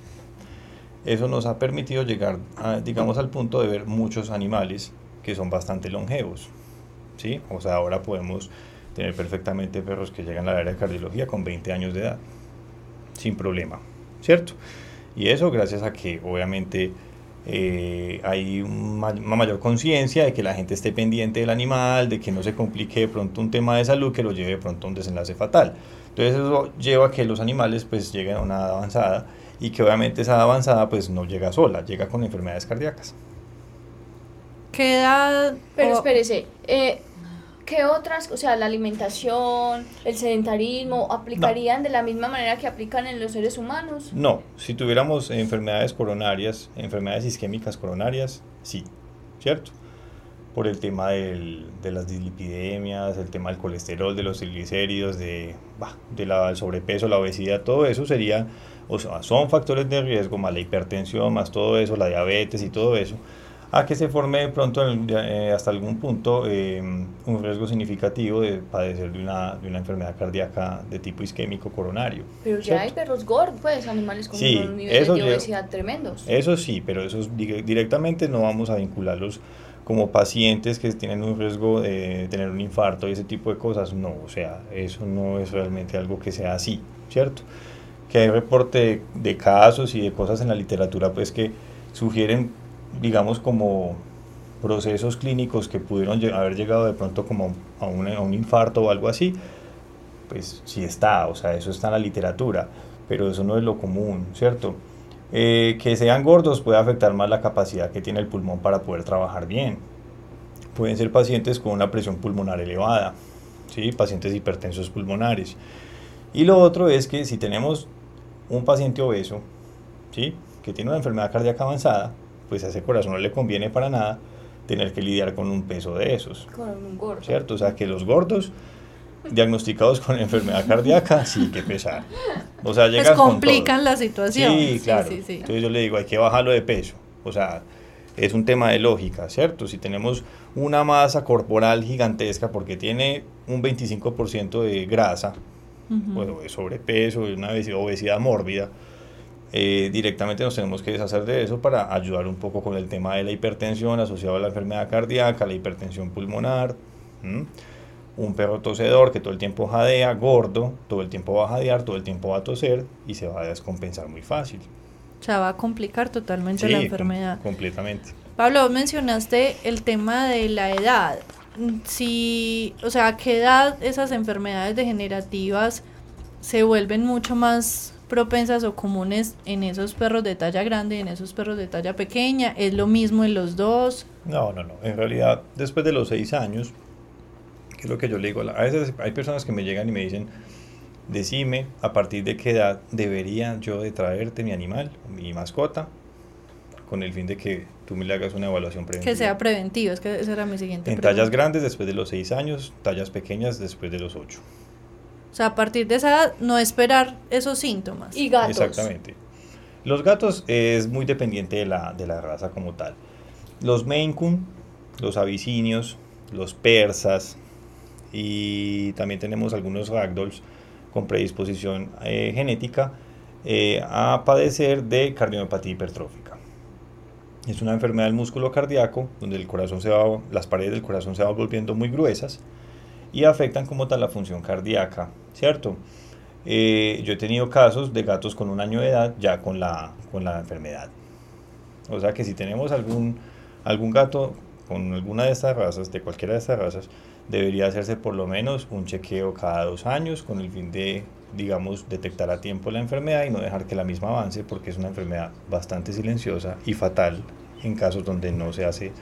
eso nos ha permitido llegar, a, digamos, al punto de ver muchos animales que son bastante longevos. ¿sí? O sea, ahora podemos tener perfectamente perros que llegan al área de cardiología con 20 años de edad, sin problema, ¿cierto? Y eso gracias a que obviamente eh, hay una mayor conciencia de que la gente esté pendiente del animal, de que no se complique de pronto un tema de salud que lo lleve de pronto a un desenlace fatal. Entonces eso lleva a que los animales pues lleguen a una edad avanzada y que obviamente esa edad avanzada pues no llega sola, llega con enfermedades cardíacas. ¿Qué edad? Pero o- espérese, eh, ¿qué otras, o sea, la alimentación, el sedentarismo, aplicarían de la misma manera que aplican en los seres humanos? No, si tuviéramos enfermedades coronarias, enfermedades isquémicas coronarias, sí, ¿cierto? Por el tema del- de las dislipidemias, el tema del colesterol, de los triglicéridos, de, bah, de la, del sobrepeso, la obesidad, todo eso sería, o sea, son factores de riesgo, más la hipertensión, más todo eso, la diabetes y todo eso, a que se forme de pronto en eh, hasta algún punto eh, un riesgo significativo de padecer de una, de una enfermedad cardíaca de tipo isquémico coronario. Pero ya hay ¿cierto? perros gordos, pues, animales con Sí, niveles de obesidad tremendos. Eso sí, pero esos di- directamente no vamos a vincularlos como pacientes que tienen un riesgo de tener un infarto y ese tipo de cosas. No, o sea, eso no es realmente algo que sea así, ¿cierto? Que hay reporte de, de casos y de cosas en la literatura pues que sugieren, digamos, como procesos clínicos que pudieron haber llegado de pronto como a un, a un infarto o algo así, pues sí está, o sea, eso está en la literatura, pero eso no es lo común, ¿cierto? Eh, que sean gordos puede afectar más la capacidad que tiene el pulmón para poder trabajar bien. Pueden ser pacientes con una presión pulmonar elevada, ¿sí? pacientes hipertensos pulmonares. Y lo otro es que si tenemos un paciente obeso, ¿sí? que tiene una enfermedad cardíaca avanzada, pues a ese corazón no le conviene para nada tener que lidiar con un peso de esos, Con un gordo. ¿cierto? O sea que los gordos diagnosticados con enfermedad cardíaca, sí que pesar. O sea, Pues llegan con complican todo. la situación. Sí, claro. sí, sí. Entonces yo le digo, hay que bajarlo de peso. O sea, es un tema de lógica, ¿cierto? Si tenemos una masa corporal gigantesca porque tiene un 25% de grasa, Ujú. o de sobrepeso, de una obesidad, obesidad mórbida, eh, directamente nos tenemos que deshacer de eso para ayudar un poco con el tema de la hipertensión asociado a la enfermedad cardíaca, la hipertensión pulmonar. Un perro tosedor que todo el tiempo jadea, gordo, todo el tiempo va a jadear, todo el tiempo va a toser y se va a descompensar muy fácil. O sea, va a complicar totalmente Sí, la com- enfermedad. completamente. Pablo, mencionaste el tema de la edad. Si, o sea, ¿a qué edad esas enfermedades degenerativas se vuelven mucho más propensas o comunes en esos perros de talla grande y en esos perros de talla pequeña? ¿Es lo mismo en los dos? No, no, no. En realidad, después de los seis años, que es lo que yo le digo, a veces hay personas que me llegan y me dicen, decime a partir de qué edad debería yo de traerte mi animal, mi mascota, con el fin de que tú me le hagas una evaluación preventiva. Que sea preventivo, es que esa era mi siguiente En pregunta. tallas grandes después de los seis años, tallas pequeñas después de los ocho. O sea, a partir de esa edad no esperar esos síntomas. Y gatos. Exactamente. Los gatos es muy dependiente de la, de la raza como tal. Los Maine Coon, los abisinios, los persas y también tenemos algunos ragdolls con predisposición eh, genética eh, a padecer de cardiomopatía hipertrófica. Es una enfermedad del músculo cardíaco donde el corazón se va, las paredes del corazón se van volviendo muy gruesas y afectan como tal la función cardíaca, ¿cierto? Eh, yo he tenido casos de gatos con un año de edad ya con la, con la enfermedad. O sea que si tenemos algún, algún gato con alguna de estas razas, de cualquiera de estas razas, debería hacerse por lo menos un chequeo cada dos años con el fin de, digamos, detectar a tiempo la enfermedad y no dejar que la misma avance porque es una enfermedad bastante silenciosa y fatal en casos donde no se hace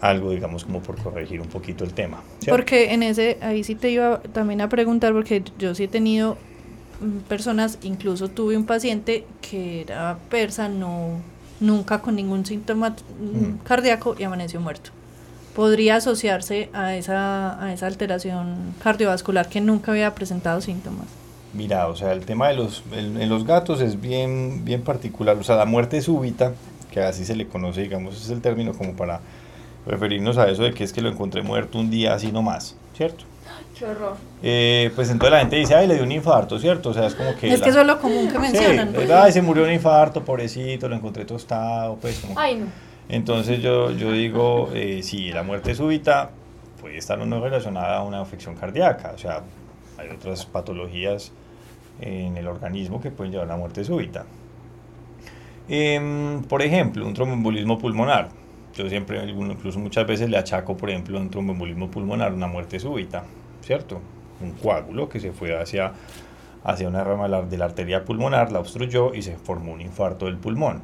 algo, digamos, como por corregir un poquito el tema. Porque en ese, ahí sí te iba también a preguntar, porque yo sí he tenido mm, personas, incluso tuve un paciente que era persa, no, nunca con ningún síntoma mm, Mm. cardíaco y amaneció muerto. Podría asociarse a esa, a esa alteración cardiovascular que nunca había presentado síntomas. Mira, o sea, el tema de los, el- en los gatos es bien, bien particular. O sea, la muerte súbita, que así se le conoce, digamos, es el término como para referirnos a eso de que es que lo encontré muerto un día así nomás, ¿cierto? Qué horror. Eh, pues entonces la gente dice, ay, le dio un infarto, ¿cierto? O sea, es como que... Es la- que eso es lo común que mencionan. Sí, pues. ay, se murió un infarto, pobrecito, lo encontré tostado, pues como... Ay, no. Entonces yo, yo digo, eh, sí, la muerte súbita puede estar o no relacionada a una afección cardíaca, o sea, hay otras patologías en el organismo que pueden llevar a la muerte súbita. Em, por ejemplo, un tromboembolismo pulmonar. Yo siempre, incluso muchas veces le achaco, por ejemplo, un tromboembolismo pulmonar una muerte súbita, ¿cierto? Un coágulo que se fue hacia, hacia una rama de la- de la arteria pulmonar, la obstruyó y se formó un infarto del pulmón.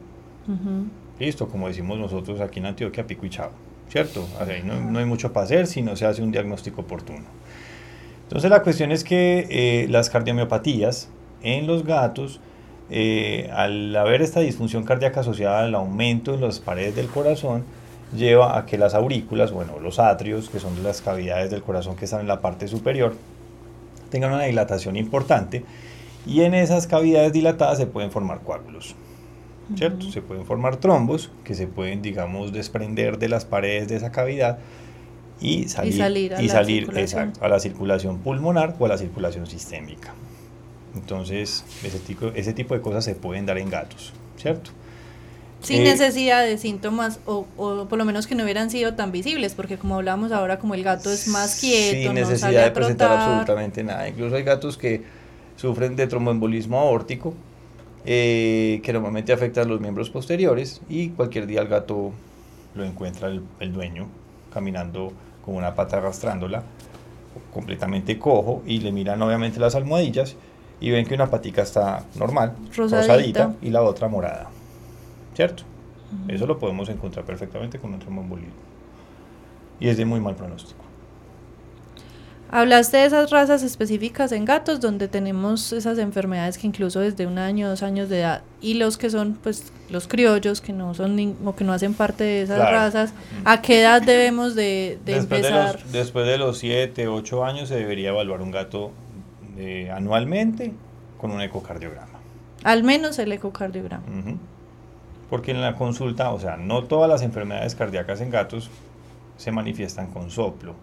Listo, como decimos nosotros aquí en Antioquia, pico y chao, ¿cierto? Ahí no, no hay mucho para hacer si no se hace un diagnóstico oportuno. Entonces la cuestión es que eh, las cardiomiopatías en los gatos, eh, al haber esta disfunción cardíaca asociada al aumento en las paredes del corazón, lleva a que las aurículas, bueno, los atrios, que son las cavidades del corazón que están en la parte superior, tengan una dilatación importante y en esas cavidades dilatadas se pueden formar coágulos. ¿cierto? Se pueden formar trombos que se pueden, digamos, desprender de las paredes de esa cavidad y salir, salir a y la salir, circulación. exacto, a la circulación pulmonar o a la circulación sistémica. Entonces, ese tipo, ese tipo de cosas se pueden dar en gatos, ¿cierto? Sin Eh, necesidad de síntomas o, o por lo menos que no hubieran sido tan visibles, porque como hablábamos ahora, como el gato es más quieto, Sin no necesidad sale a de presentar trotar. absolutamente nada. Incluso hay gatos que sufren de tromboembolismo aórtico, eh, que normalmente afecta a los miembros posteriores y cualquier día el gato lo encuentra el, el dueño caminando con una pata arrastrándola, completamente cojo, y le miran obviamente las almohadillas y ven que una patica está normal, Rosadita. rosadita, y la otra morada. ¿Cierto? Eso lo podemos encontrar perfectamente con un tromboembolismo. Y es de muy mal pronóstico. Hablaste de esas razas específicas en gatos donde tenemos esas enfermedades que incluso desde un año, dos años de edad y los que son pues los criollos que no son o que no hacen parte de esas Claro. razas, ¿a qué edad debemos de, de después, de empezar? los, después de los 7, 8 años se debería evaluar un gato eh, anualmente con un ecocardiograma. Al menos el ecocardiograma. Ujú. Porque en la consulta, o sea, no todas las enfermedades cardíacas en gatos se manifiestan con soplo.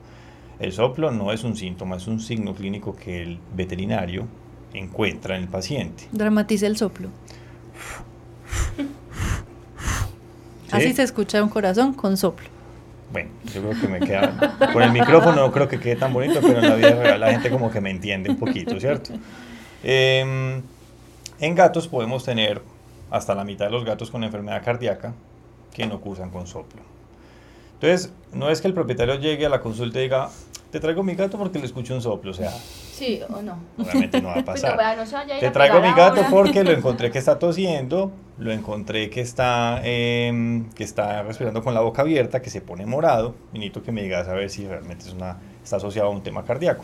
El soplo no es un síntoma, es un signo clínico que el veterinario encuentra en el paciente. Dramatiza el soplo. ¿sí? Así se escucha un corazón con soplo. Bueno, yo creo que me queda. Con el micrófono no creo que quede tan bonito, pero en la vida real la gente como que me entiende un poquito, ¿cierto? Em, en gatos podemos tener hasta la mitad de los gatos con enfermedad cardíaca que no cursan con soplo. Entonces, no es que el propietario llegue a la consulta y diga, te traigo mi gato porque le escucho un soplo, o sea, Sí o no. obviamente no va a Pues pasar. no, vea, no Te traigo mi gato ahora. porque lo encontré que está tosiendo, lo encontré que está, em, que está respirando con la boca abierta, que se pone morado, y necesito que me digas a ver si realmente es una, está asociado a un tema cardíaco.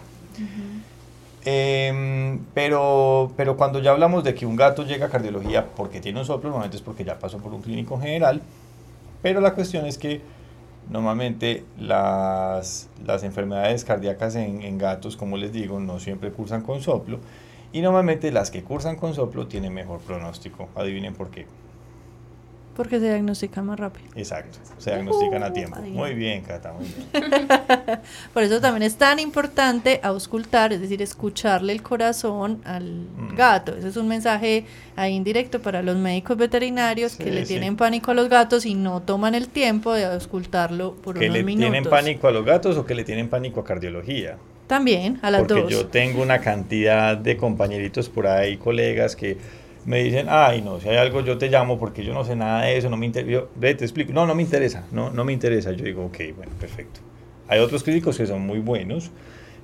Em, pero, pero cuando ya hablamos de que un gato llega a cardiología porque tiene un soplo, normalmente es porque ya pasó por un clínico general, pero la cuestión es que normalmente las, las enfermedades cardíacas en, en gatos, como les digo, no siempre cursan con soplo, y normalmente las que cursan con soplo tienen mejor pronóstico. Adivinen por qué. Porque se diagnostica más rápido. Exacto, se diagnostican a Uh, tiempo. Muy bien, Cata, muy bien. Por eso también es tan importante auscultar, es decir, escucharle el corazón al Mm. gato. Ese es un mensaje ahí indirecto para los médicos veterinarios que le sí. tienen pánico a los gatos y no toman el tiempo de auscultarlo por ¿Que unos le minutos. tienen pánico a los gatos o que le tienen pánico a cardiología? También, a las Porque dos. yo tengo una cantidad de compañeritos por ahí, colegas, que me dicen, ay, no, si hay algo yo te llamo porque yo no sé nada de eso, no me interesa. Yo, ve, te explico. No, no me interesa, no, no me interesa. Yo digo, ok, bueno, perfecto. Hay otros clínicos que son muy buenos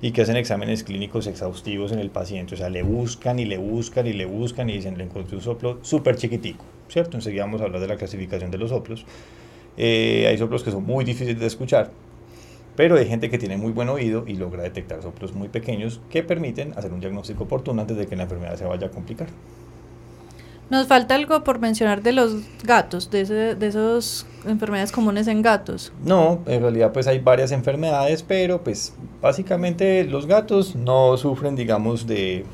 y que hacen exámenes clínicos exhaustivos en el paciente. O sea, le buscan y le buscan y le buscan y dicen, le encontré un soplo súper chiquitico, ¿cierto? Enseguida vamos a hablar de la clasificación de los soplos. Eh, hay soplos que son muy difíciles de escuchar, pero hay gente que tiene muy buen oído y logra detectar soplos muy pequeños que permiten hacer un diagnóstico oportuno antes de que la enfermedad se vaya a complicar. Nos falta algo por mencionar de los gatos, de, ese, de esas enfermedades comunes en gatos. No, en realidad pues hay varias enfermedades, pero pues básicamente los gatos no sufren, digamos, de...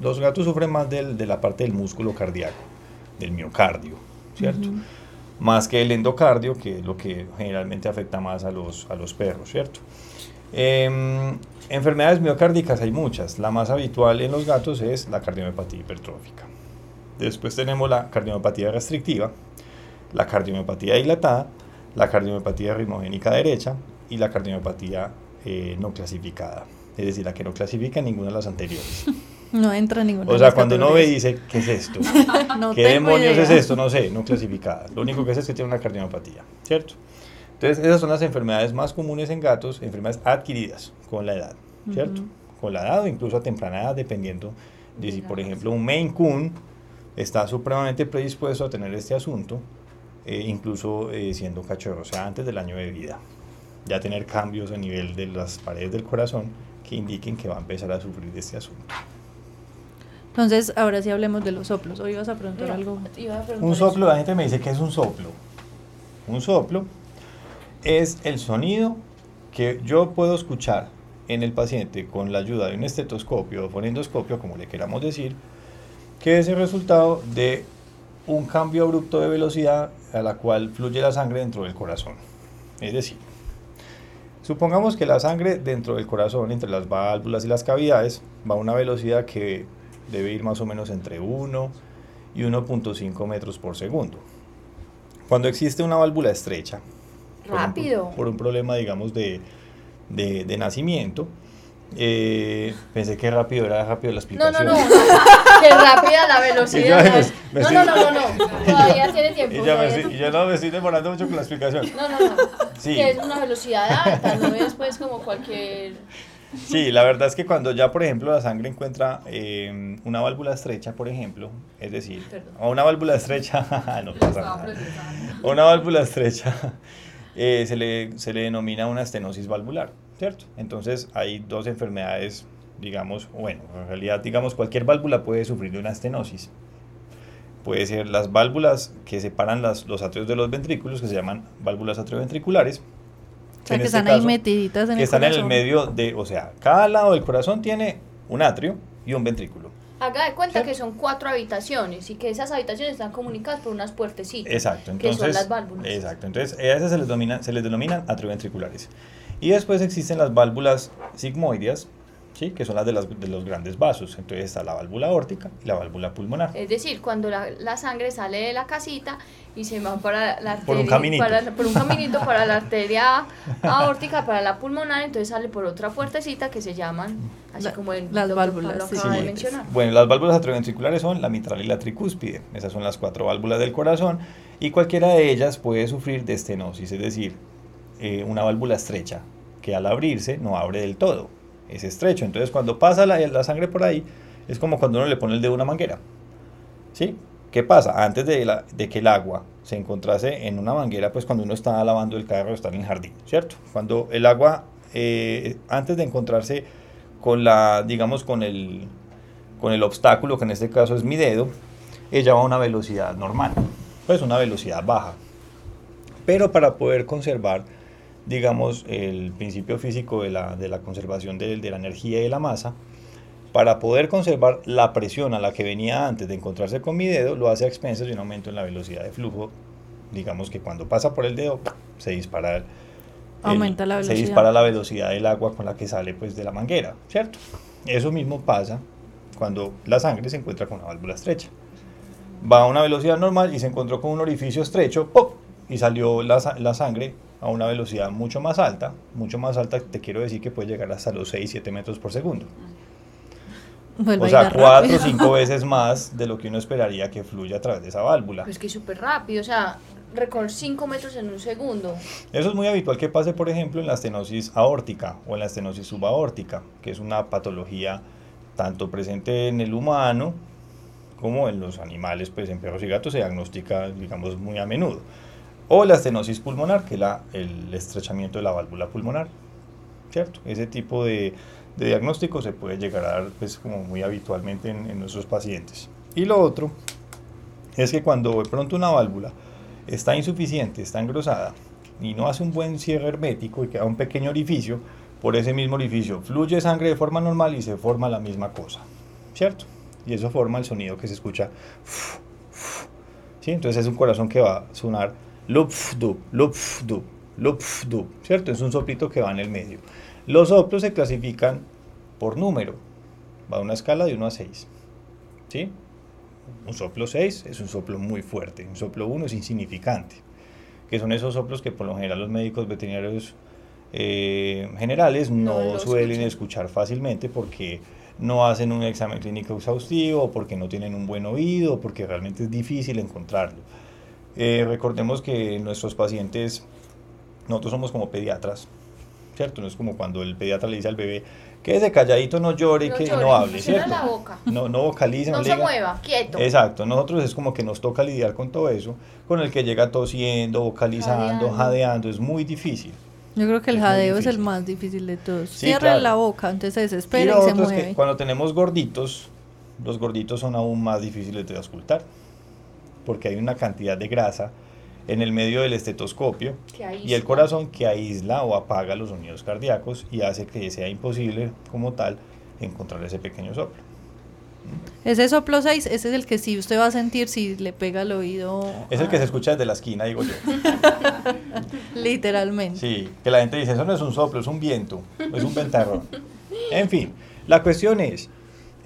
Los gatos sufren más del- de la parte del músculo cardíaco, del miocardio, ¿cierto? más que el endocardio, que es lo que generalmente afecta más a los, a los perros, ¿cierto? Em, enfermedades miocárdicas hay muchas. La más habitual en los gatos es la cardiomiopatía hipertrófica. Después tenemos la cardiomiopatía restrictiva, la cardiomiopatía dilatada, la cardiomiopatía ritmogénica derecha y la cardiomiopatía eh, no clasificada. Es decir, la que no clasifica ninguna de las anteriores. No entra ninguna. O sea, cuando uno ve y dice, ¿qué es esto? ¿Qué demonios es esto? No sé, no clasificada. Lo único que es es que tiene una cardiomiopatía, ¿cierto? Entonces, esas son las enfermedades más comunes en gatos, enfermedades adquiridas con la edad, ¿cierto? Con la edad o incluso a temprana edad, dependiendo de si, por ejemplo, un Maine Coon está supremamente predispuesto a tener este asunto, eh, incluso eh, siendo cachorro, o sea, antes del año de vida. Ya tener cambios a nivel de las paredes del corazón que indiquen que va a empezar a sufrir de este asunto. Entonces, ahora sí hablemos de los soplos. ¿O ibas a preguntar algo? un soplo, la gente me dice que es un soplo. Un soplo es el sonido que yo puedo escuchar en el paciente con la ayuda de un estetoscopio o fonendoscopio, como le queramos decir, que es el resultado de un cambio abrupto de velocidad a la cual fluye la sangre dentro del corazón. Es decir, supongamos que la sangre dentro del corazón, entre las válvulas y las cavidades, va a una velocidad que debe ir más o menos entre 1 y 1.5 metros por segundo. Cuando existe una válvula estrecha, Rápido. Por un, problema, digamos, de, de, nacimiento. Eh, pensé que rápido era rápido la explicación. No, no, no. que rápida la velocidad. no, no, no, no, Todavía tiene tiempo. Y, yo no me estoy demorando mucho con la explicación. No, no, no. Sí. Que es una velocidad alta, no es pues como cualquier. Sí, la verdad es que cuando ya, por ejemplo, la sangre encuentra eh, una válvula estrecha, por ejemplo, es decir, o una válvula estrecha, no pasa nada, una válvula estrecha eh, se, le, se le denomina una estenosis valvular, ¿cierto? Entonces hay dos enfermedades, digamos, bueno, en realidad, digamos, cualquier válvula puede sufrir de una estenosis. Puede ser las válvulas que separan las, los atrios de los ventrículos, que se llaman válvulas atrioventriculares. O sea, que este están ahí metiditas en que están en el medio de, o sea, cada lado del corazón tiene un atrio y un ventrículo. Haga de cuenta que son cuatro habitaciones y que esas habitaciones están comunicadas por unas puertecitas. Exacto, entonces, que son las válvulas. Exacto, entonces a esas se les, domina, se les denominan atrioventriculares. Y después existen las válvulas sigmoideas, ¿sí? que son las de, las de, los grandes vasos. Entonces está la válvula aórtica y la válvula pulmonar. Es decir, cuando la, la sangre sale de la casita y se va para la arteria, por un caminito para, por un caminito para la arteria aórtica, para la pulmonar, entonces sale por otra puertecita que se llaman, así como el las válvulas. De mencionar. Bueno, las válvulas atrioventriculares son la mitral y la tricúspide. Esas son las cuatro válvulas del corazón y cualquiera de ellas puede sufrir de estenosis, es decir, eh, una válvula estrecha que al abrirse no abre del todo es estrecho. Entonces cuando pasa la, la, sangre por ahí, es como cuando uno le pone el dedo a una manguera. ¿Sí? ¿Qué pasa? Antes de, que el agua se encontrase en una manguera, pues cuando uno está lavando el carro, está en el jardín, ¿cierto? Cuando el agua, eh, antes de encontrarse con la, digamos, con el, con el obstáculo, que en este caso es mi dedo, ella va a una velocidad normal, pues una velocidad baja. Pero para poder conservar digamos, el principio físico de la, de la conservación de, de, la energía y de la masa, para poder conservar la presión a la que venía antes de encontrarse con mi dedo, lo hace a expensas de un aumento en la velocidad de flujo. Digamos que cuando pasa por el dedo, se dispara, el, Aumenta la velocidad. se dispara la velocidad del agua con la que sale pues, de la manguera, ¿cierto? Eso mismo pasa cuando la sangre se encuentra con una válvula estrecha. Va a una velocidad normal y se encontró con un orificio estrecho, ¡pop! y salió la, la sangre a una velocidad mucho más alta, mucho más alta, te quiero decir que puede llegar hasta los 6, 7 metros por segundo. Vuelve o sea, 4 o 5 veces más de lo que uno esperaría que fluya a través de esa válvula. Pues que es súper rápido, o sea, recorre 5 metros en un segundo. Eso es muy habitual que pase, por ejemplo, en la estenosis aórtica o en la estenosis subaórtica, que es una patología tanto presente en el humano como en los animales, pues en perros y gatos se diagnostica, digamos, muy a menudo o la estenosis pulmonar, que es el estrechamiento de la válvula pulmonar. ¿Cierto? Ese tipo de, diagnóstico se puede llegar a dar pues, como muy habitualmente en, en, nuestros pacientes. Y lo otro es que cuando de pronto una válvula está insuficiente, está engrosada y no hace un buen cierre hermético y queda un pequeño orificio, por ese mismo orificio fluye sangre de forma normal y se forma la misma cosa. ¿Cierto? Y eso forma el sonido que se escucha. ¿Sí? Entonces es un corazón que va a sonar Lupfdub, lupfdub, lupfdub, ¿cierto? Es un soplito que va en el medio. Los soplos se clasifican por número, va a una escala de 1 a 6, ¿sí? Un soplo 6 es un soplo muy fuerte, un soplo 1 es insignificante, que son esos soplos que por lo general los médicos veterinarios eh, generales no, suelen escuchan. escuchar fácilmente porque no hacen un examen clínico exhaustivo, porque no tienen un buen oído, porque realmente es difícil encontrarlo. Eh, recordemos que nuestros pacientes, nosotros somos como pediatras, ¿cierto? No es como cuando el pediatra le dice al bebé, quédese calladito, no llore, No que llore, no hable, cierra ¿cierto? la boca. No, no vocalice, No le se diga- mueva, quieto. Exacto, nosotros es como que nos toca lidiar con todo eso, con el que llega tosiendo, vocalizando, Jadeando. jadeando, es muy difícil. Yo creo que el Es muy jadeo es el difícil. más difícil de todos. Sí, Cierra claro. la boca, entonces se Y desespera lo y, se es que mueve. cuando tenemos gorditos, los gorditos son aún más difíciles de auscultar, porque hay una cantidad de grasa en el medio del estetoscopio y el corazón que aísla o apaga los sonidos cardíacos y hace que sea imposible como tal encontrar ese pequeño soplo. Ese soplo 6, ese es el que sí usted va a sentir si le pega al oído. Es el que se escucha desde la esquina, digo yo. Literalmente. Sí, que la gente dice, eso no es un soplo, es un viento, es un ventarrón. En fin, la cuestión es,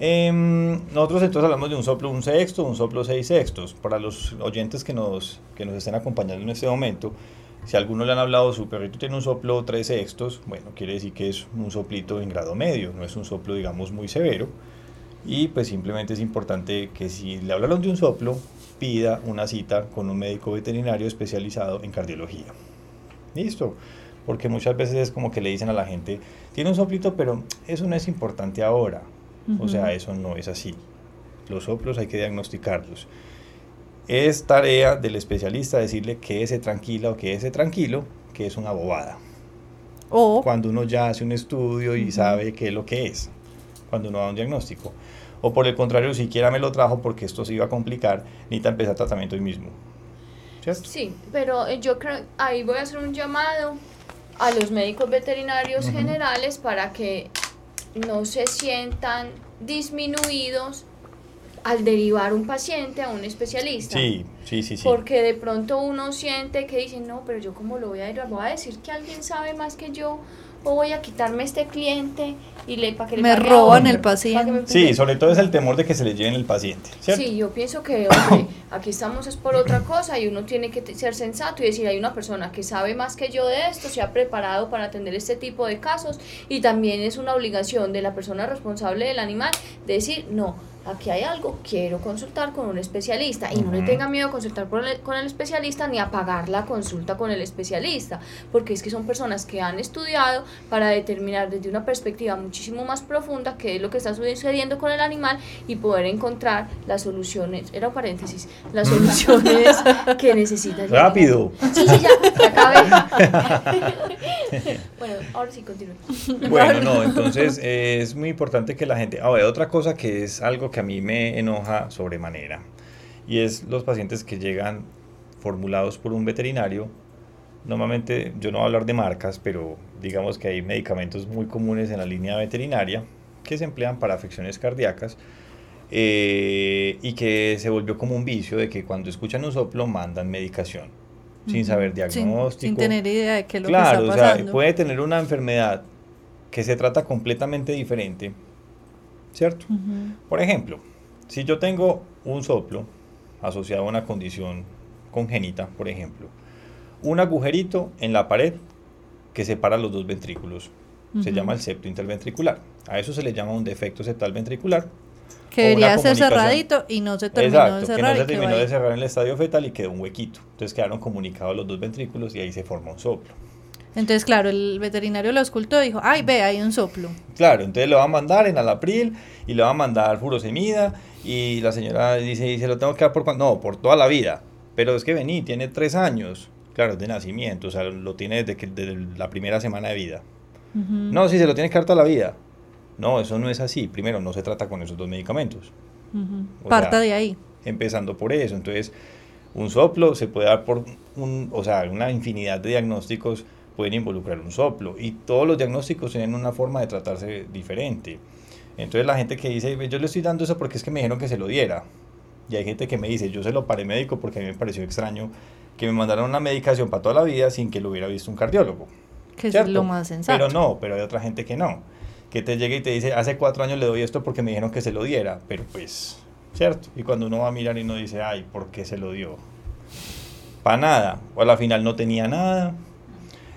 em, nosotros entonces hablamos de un soplo un sexto, un soplo seis sextos. Para los oyentes que nos, que nos estén acompañando en este momento, si a alguno le han hablado, su perrito tiene un soplo tres sextos, bueno, quiere decir que es un soplito en grado medio, no es un soplo, digamos, muy severo. Y pues simplemente es importante que si le hablaron de un soplo, pida una cita con un médico veterinario especializado en cardiología. Listo. Porque muchas veces es como que le dicen a la gente, tiene un soplito, pero eso no es importante ahora. O sea, eso no es así. Los soplos hay que diagnosticarlos. Es tarea del especialista decirle que ese tranquila o que ese tranquilo, que es una bobada. O Cuando uno ya hace un estudio y sabe qué es lo que es, cuando uno da un diagnóstico. O por el contrario, siquiera me lo trajo porque esto se iba a complicar, necesita empezar tratamiento hoy mismo. ¿Cierto? Sí, pero eh, yo creo, ahí voy a hacer un llamado a los médicos veterinarios generales para que no se sientan disminuidos al derivar un paciente a un especialista. Sí, sí, sí, sí. Porque de pronto uno siente que dice, no, pero yo cómo lo voy a ir, voy a decir que alguien sabe más que yo, o voy a quitarme este cliente y le para que le Me roban el paciente. me- Sí, sobre todo es el temor de que se le lleven el paciente, ¿cierto? Sí, yo pienso que aquí estamos es por otra cosa y uno tiene que ser sensato y decir, hay una persona que sabe más que yo de esto, se ha preparado para atender este tipo de casos y también es una obligación de la persona responsable del animal de decir, no, aquí hay algo, quiero consultar con un especialista y no le tenga miedo a consultar con el, con el especialista ni a pagar la consulta con el especialista, porque es que son personas que han estudiado para determinar desde una perspectiva muchísimo más profunda qué es lo que está sucediendo con el animal y poder encontrar las soluciones, era un paréntesis, las soluciones que necesita. el Rápido. Sí, sí, ya, acabé. bueno, ahora sí continúo. Bueno, no, entonces eh, es muy importante que la gente... Ahora, otra cosa que es algo que a mí me enoja sobremanera, y es los pacientes que llegan formulados por un veterinario. Normalmente, yo no voy a hablar de marcas, pero digamos que hay medicamentos muy comunes en la línea veterinaria que se emplean para afecciones cardíacas eh, y que se volvió como un vicio de que cuando escuchan un soplo mandan medicación sin saber diagnóstico. Sin, tener idea de qué es lo Claro, que o está sea, pasando. puede tener una enfermedad que se trata completamente diferente, ¿cierto? Por ejemplo, si yo tengo un soplo asociado a una condición congénita, por ejemplo, un agujerito en la pared que separa los dos ventrículos, se llama el septo interventricular. A eso se le llama un defecto septal ventricular. Que debería ser cerradito y no se terminó Exacto, de que cerrar. no y se terminó de cerrar en el estadio fetal y quedó un huequito. Entonces quedaron comunicados los dos ventrículos y ahí se forma un soplo. Entonces, claro, el veterinario lo escultó y dijo, ay, ve, hay un soplo. Claro, entonces le va a mandar en alapril y le va a mandar furosemida y la señora dice, ¿y se lo tengo que dar por cuánto? No, por toda la vida. Pero es que vení, tiene tres años. Claro, es de nacimiento, o sea, lo tiene desde, que, desde la primera semana de vida. No, si se lo tiene que dar toda la vida. No, eso no es así. Primero, no se trata con esos dos medicamentos. Parta sea, de ahí. Empezando por eso. Entonces, un soplo se puede dar por un, o sea, una infinidad de diagnósticos pueden involucrar un soplo y todos los diagnósticos tienen una forma de tratarse diferente. Entonces la gente que dice, yo le estoy dando eso porque es que me dijeron que se lo diera. Y hay gente que me dice, yo se lo paré médico porque a mí me pareció extraño que me mandaran una medicación para toda la vida sin que lo hubiera visto un cardiólogo. Que es ¿cierto? lo más sensato. Pero no, pero hay otra gente que no. Que te llega y te dice, hace cuatro años le doy esto porque me dijeron que se lo diera. Pero pues, ¿cierto? Y cuando uno va a mirar y uno dice, ay, ¿por qué se lo dio? Para nada. O a la final no tenía nada.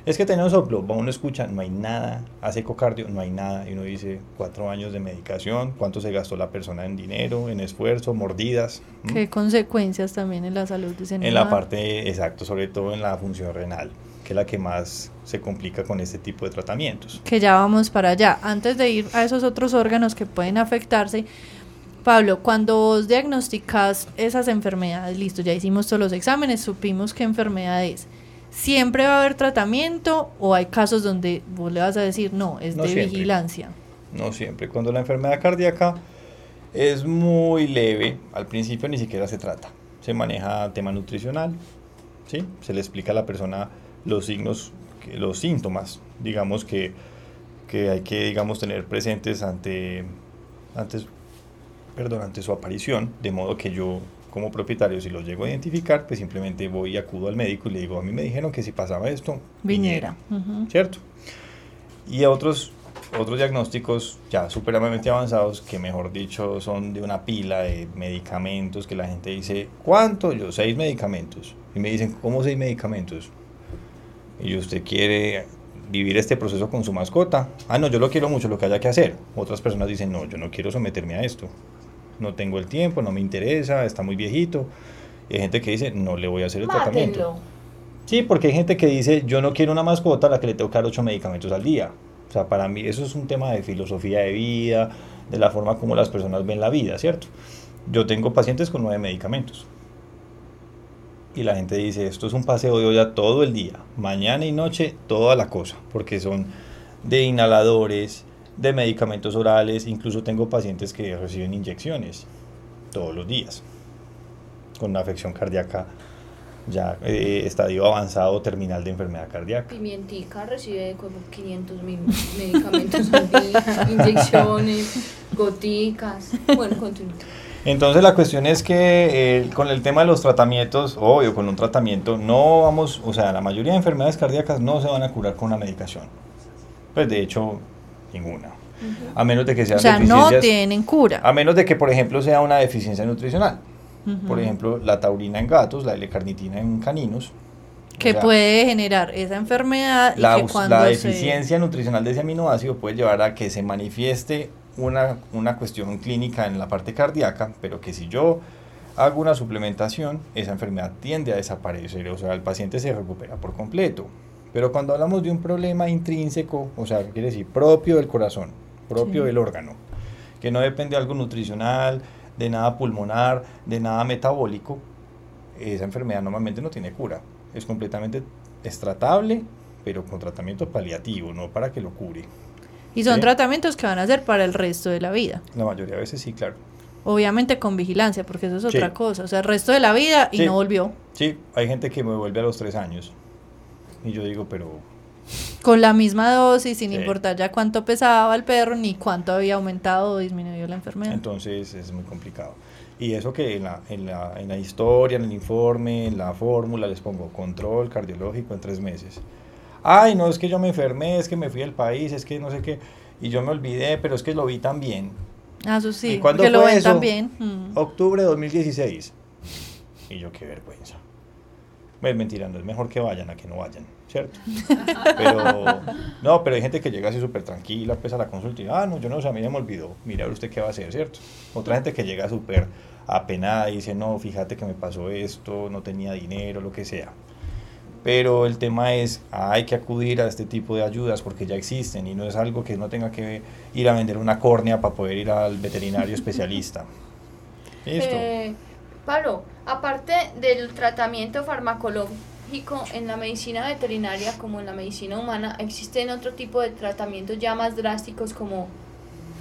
Es que tenía un soplo. Va, Uno escucha, no hay nada. Hace ecocardio, no hay nada. Y uno dice, cuatro años de medicación. ¿Cuánto se gastó la persona en dinero, en esfuerzo, mordidas? ¿Mm? ¿Qué consecuencias también en la salud de ese En la parte, exacto, sobre todo en la función renal, que es la que más se complica con este tipo de tratamientos. que ya vamos para allá. Antes de ir a esos otros órganos que pueden afectarse, Pablo, cuando vos diagnosticas esas enfermedades, listo, ya hicimos todos los exámenes, supimos qué enfermedad es. ¿Siempre va a haber tratamiento o hay casos donde vos le vas a decir, no, es No de siempre. vigilancia? No siempre. Cuando la enfermedad cardíaca es muy leve, al principio ni siquiera se trata. Se maneja tema nutricional, ¿sí? Se le explica a la persona los signos, los síntomas, digamos, que, que hay que, digamos, tener presentes ante, antes, perdón, ante su aparición, de modo que yo como propietario, si los llego a identificar, pues simplemente voy y acudo al médico y le digo, a mí me dijeron que si pasaba esto, Viniera. Ujú. ¿cierto? Y a otros, otros diagnósticos ya supremamente avanzados que mejor dicho son de una pila de medicamentos que la gente dice, ¿cuánto? Yo, seis medicamentos. Y me dicen, ¿cómo seis medicamentos? Y usted quiere vivir este proceso con su mascota. Ah, no, yo lo quiero mucho, lo que haya que hacer. Otras personas dicen, no, yo no quiero someterme a esto. No tengo el tiempo, no me interesa, está muy viejito. Y hay gente que dice, no le voy a hacer el tratamiento. Sí, porque hay gente que dice, yo no quiero una mascota a la que le tengo que dar ocho medicamentos al día. O sea, para mí eso es un tema de filosofía de vida, de la forma como las personas ven la vida, ¿cierto? Yo tengo pacientes con nueve medicamentos. Y la gente dice, esto es un paseo de olla todo el día, mañana y noche, toda la cosa, porque son de inhaladores, de medicamentos orales, incluso tengo pacientes que reciben inyecciones todos los días, con una afección cardíaca ya eh, estadio avanzado terminal de enfermedad cardíaca. Pimientica recibe como 500 mil medicamentos al día, inyecciones, goticas. Bueno, continúa. Entonces la cuestión es que eh, con el tema de los tratamientos, obvio, con un tratamiento no vamos, o sea, la mayoría de enfermedades cardíacas no se van a curar con una medicación. Pues de hecho, ninguna. A menos de que sean O sea, no tienen cura. A menos de que, por ejemplo, sea una deficiencia nutricional. Por ejemplo, la taurina en gatos, la L-carnitina en caninos. o que sea, puede generar esa enfermedad la, y que us- cuando la se- deficiencia nutricional de ese aminoácido puede llevar a que se manifieste una, una cuestión clínica en la parte cardíaca, pero que si yo hago una suplementación, esa enfermedad tiende a desaparecer, o sea, el paciente se recupera por completo. Pero cuando hablamos de un problema intrínseco, o sea, quiere decir propio del corazón, propio Sí. del órgano, que no depende de algo nutricional, de nada pulmonar, de nada metabólico, esa enfermedad normalmente no tiene cura. Es completamente es tratable, pero con tratamiento paliativo, no para que lo cure. y son ¿sí? tratamientos que van a ser para el resto de la vida. La mayoría de veces sí, claro. Obviamente con vigilancia, porque eso es Sí. otra cosa. O sea, el resto de la vida y Sí. no volvió. Sí, hay gente que me vuelve a los tres años. Y yo digo, pero Con la misma dosis, sin Sí. importar ya cuánto pesaba el perro, ni cuánto había aumentado o disminuido la enfermedad. entonces es muy complicado. Y eso que en la, en la, en la historia, en el informe, en la fórmula les pongo control cardiológico en tres meses. Ay, no, es que yo me enfermé, es que me fui del país, es que no sé qué. Y yo me olvidé, pero es que lo vi tan bien. Ah, eso sí, ¿Y cuándo porque lo ven eso? también. Mm. Octubre de 2016. Y yo, qué vergüenza. Es mentira, no es mejor que vayan a que no vayan, ¿cierto? Pero, no, pero hay gente que llega así súper tranquila, pues a la consulta y, ah, no, yo no sé, a mí ya me olvidó. Mira, usted qué va a hacer, ¿cierto? Otra gente que llega súper apenada y dice, no, fíjate que me pasó esto, no tenía dinero, lo que sea. Pero el tema es, hay que acudir a este tipo de ayudas porque ya existen y no es algo que no tenga que ir a vender una córnea para poder ir al veterinario especialista. Listo. Eh, Pablo, aparte del tratamiento farmacológico en la medicina veterinaria como en la medicina humana, existen otro tipo de tratamientos ya más drásticos como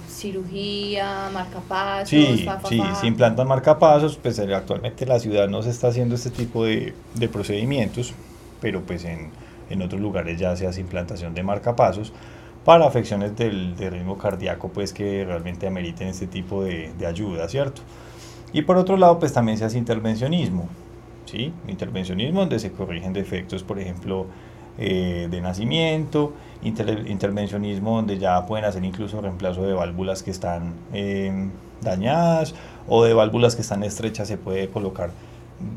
cirugía, marcapasos, Sí, fa, fa, sí, fa. se implantan marcapasos, pues eh, actualmente la ciudad no se está haciendo este tipo de, de procedimientos, pero pues en, en otros lugares ya se hace implantación de marcapasos para afecciones del, del ritmo cardíaco, pues que realmente ameriten este tipo de, de ayuda, ¿cierto? Y por otro lado, pues también se hace intervencionismo, ¿sí? Intervencionismo donde se corrigen defectos, por ejemplo, eh, de nacimiento, intervencionismo donde ya pueden hacer incluso reemplazo de válvulas que están em, dañadas o de válvulas que están estrechas se puede colocar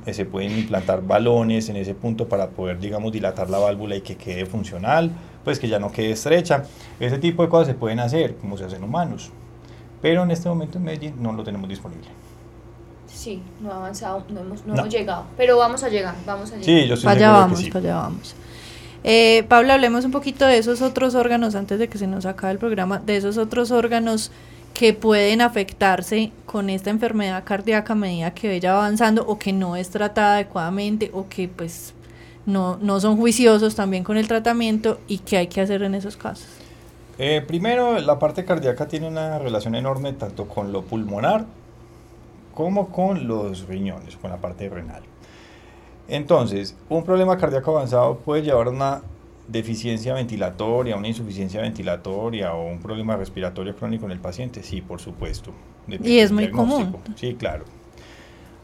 eh, se pueden implantar balones en ese punto para poder, digamos, dilatar la válvula y que quede funcional, pues que ya no quede estrecha. Ese tipo de cosas se pueden hacer, como se hacen humanos. Pero en este momento en Medellín no lo tenemos disponible. Sí, no ha avanzado, no hemos, no hemos llegado, pero vamos a llegar, vamos a llegar. Sí, yo estoy para allá vamos, para allá vamos. Eh, Pablo, hablemos un poquito de esos otros órganos antes de que se nos acabe el programa, de esos otros órganos que pueden afectarse con esta enfermedad cardíaca a medida que vaya avanzando o que no es tratada adecuadamente o que pues no, no son juiciosos también con el tratamiento y qué hay que hacer en esos casos. Eh, primero, la parte cardíaca tiene una relación enorme tanto con lo pulmonar como con los riñones, con la parte renal. Entonces, un problema cardíaco avanzado puede llevar a una deficiencia ventilatoria, una insuficiencia ventilatoria o un problema respiratorio crónico en el paciente. Sí, por supuesto. Y es muy común. Sí, claro.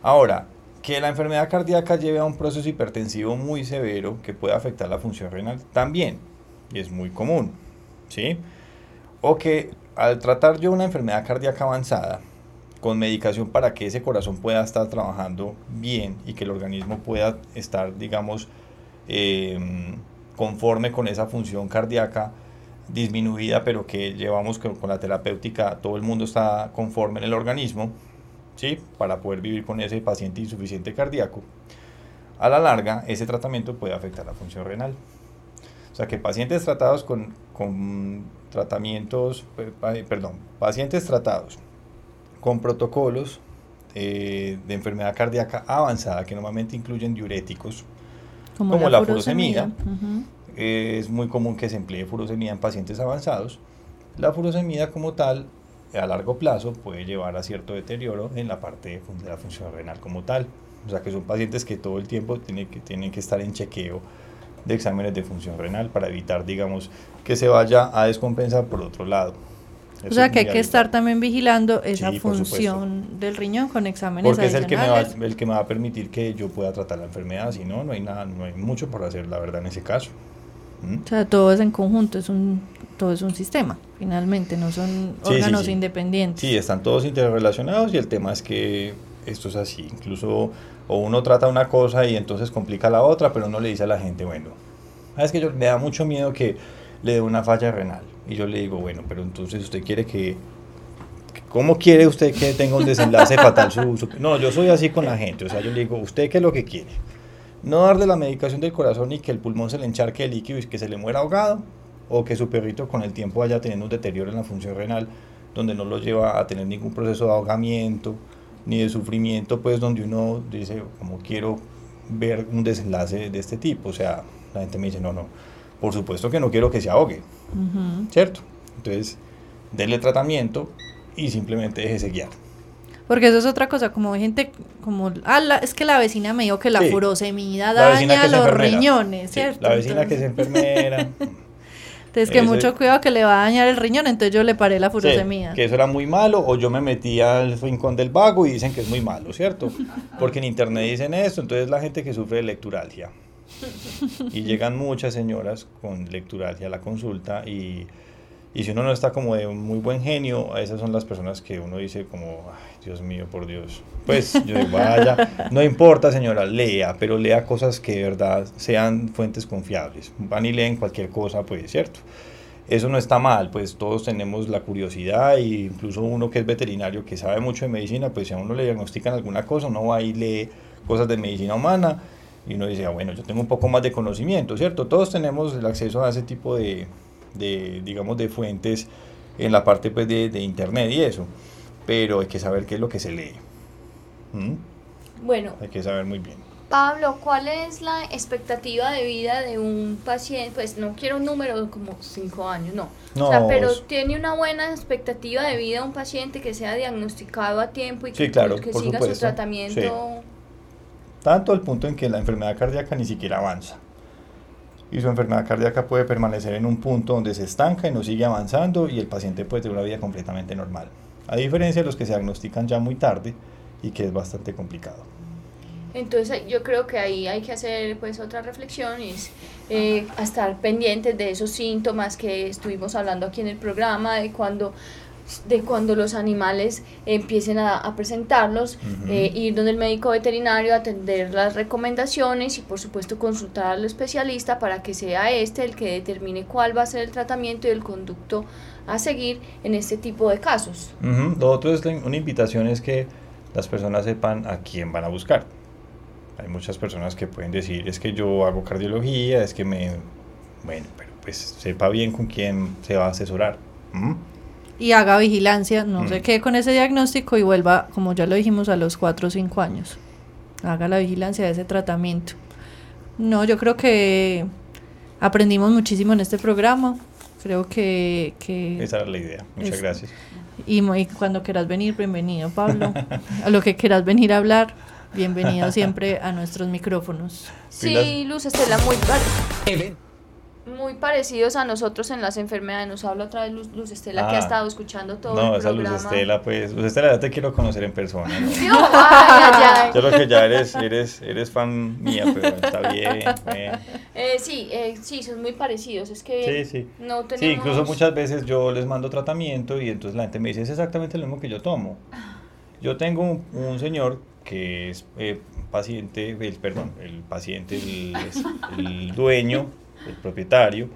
Ahora, que la enfermedad cardíaca lleve a un proceso hipertensivo muy severo que puede afectar la función renal también, y es muy común. ¿Sí? O que al tratar yo una enfermedad cardíaca avanzada, con medicación para que ese corazón pueda estar trabajando bien y que el organismo pueda estar, digamos, em, conforme con esa función cardíaca disminuida, pero que llevamos con, con, la terapéutica, todo el mundo está conforme en el organismo, ¿sí? Para poder vivir con ese paciente insuficiente cardíaco. A la larga, ese tratamiento puede afectar la función renal. O sea que pacientes tratados con, con tratamientos, perdón, pacientes tratados con protocolos eh, de enfermedad cardíaca avanzada que normalmente incluyen diuréticos, como, la, furosemida. es muy común que se emplee furosemida en pacientes avanzados. La furosemida como tal, a largo plazo, puede llevar a cierto deterioro en la parte de la función renal como tal. O sea que son pacientes que todo el tiempo tienen que, tienen que estar en chequeo de exámenes de función renal para evitar, digamos, que se vaya a descompensar por otro lado o sea que hay que estar también vigilando esa función del riñón con exámenes Porque es el que, me va, el que me va a permitir que yo pueda tratar la enfermedad, si no, no hay nada, no hay mucho por hacer, la verdad, en ese caso. ¿Mm? O sea, todo es en conjunto, es un, todo es un sistema, finalmente, no son órganos independientes. Sí, están todos interrelacionados y el tema es que esto es así, incluso o uno trata una cosa y entonces complica la otra, pero uno le dice a la gente, bueno, es que yo, me da mucho miedo que le dé una falla renal y yo le digo, bueno, pero entonces usted quiere que... ¿Cómo quiere usted que tenga un desenlace fatal su, No, yo soy así con la gente. O sea, yo le digo, ¿usted qué es lo que quiere? No darle la medicación del corazón y que el pulmón se le encharque de líquido y que se le muera ahogado. O que su perrito con el tiempo vaya teniendo un deterioro en la función renal donde no lo lleva a tener ningún proceso de ahogamiento ni de sufrimiento, pues donde uno dice, como quiero ver un desenlace de este tipo. O sea, la gente me dice, no, no, por supuesto que no quiero que se ahogue ¿cierto? Entonces, denle tratamiento y simplemente déjese guiar. Porque eso es otra cosa, como gente, como, ah, es que la vecina me dijo que la furosemida daña los riñones, ¿cierto? La vecina que es enfermera. Entonces, que mucho cuidado que le va a dañar el riñón, entonces yo le paré la furosemida. que eso era muy malo, o yo me metí al rincón del vago y dicen que es muy malo, ¿cierto? Porque en internet dicen esto, entonces la gente que sufre de lecturalgia. Y llegan muchas señoras con lecturalgia a la consulta y, y si uno no está como de muy buen genio, esas son las personas que uno dice como, ay, Dios mío, por Dios. Pues yo digo, vaya, no importa señora, lea, pero lea cosas que de verdad sean fuentes confiables. Van y leen cualquier cosa, pues, ¿cierto? Eso no está mal, pues todos tenemos la curiosidad e incluso uno que es veterinario, que sabe mucho de medicina, pues si a uno le diagnostican alguna cosa, uno va y lee cosas de medicina humana y uno dice, ah, bueno, yo tengo un poco más de conocimiento, ¿cierto? Todos tenemos el acceso a ese tipo de, de digamos, de fuentes en la parte pues, de, de, internet y eso, pero hay que saber qué es lo que se lee. ¿Mm? Bueno. Hay que saber muy bien. Pablo, ¿cuál es la expectativa de vida de un paciente? Pues no quiero un número como 5 años, no. no. O sea, pero tiene una buena expectativa de vida un paciente que sea diagnosticado a tiempo y que, que siga su tratamiento tanto al punto en que la enfermedad cardíaca ni siquiera avanza. Y su enfermedad cardíaca puede permanecer en un punto donde se estanca y no sigue avanzando y el paciente puede tener una vida completamente normal. A diferencia de los que se diagnostican ya muy tarde y que es bastante complicado. Entonces yo creo que ahí hay que hacer pues otra reflexión y es eh, estar pendientes de esos síntomas que estuvimos hablando aquí en el programa, de cuando de cuando los animales empiecen a, a presentarlos, eh, ir donde el médico veterinario, atender las recomendaciones y por supuesto consultar al especialista para que sea este el que determine cuál va a ser el tratamiento y el conducto a seguir en este tipo de casos. Lo otro es una invitación es que las personas sepan a quién van a buscar. Hay muchas personas que pueden decir, es que yo hago cardiología, es que me... Bueno, pero pues sepa bien con quién se va a asesorar. Y haga vigilancia, no se Mm. quede con ese diagnóstico y vuelva, como ya lo dijimos, a los 4 o 5 años. Haga la vigilancia de ese tratamiento. No, yo creo que aprendimos muchísimo en este programa. Creo que... que Esa era la idea. Muchas Es- gracias. y, y cuando quieras venir, bienvenido Pablo. a lo que quieras venir a hablar, bienvenido siempre a nuestros micrófonos. Sí, Luz Estela, muy, Even- muy parecidos a nosotros en las enfermedades. Nos habla otra vez Luz, Luz Estela que ha Ah. estado escuchando todo No, el esa programa. Luz Estela, pues, Luz Estela, ya te quiero conocer en persona. ¿no? Dios, ay, ay, ay. Yo creo que ya eres, eres, eres fan mía, pero está bien. eh. Eh, sí, eh, sí, son muy parecidos. Es que Sí, sí. no tenemos... Sí, incluso muchas veces yo les mando tratamiento y entonces la gente me dice, es exactamente lo mismo que yo tomo. Yo tengo un, un señor que es eh, paciente, el, perdón, el paciente, el dueño, el propietario,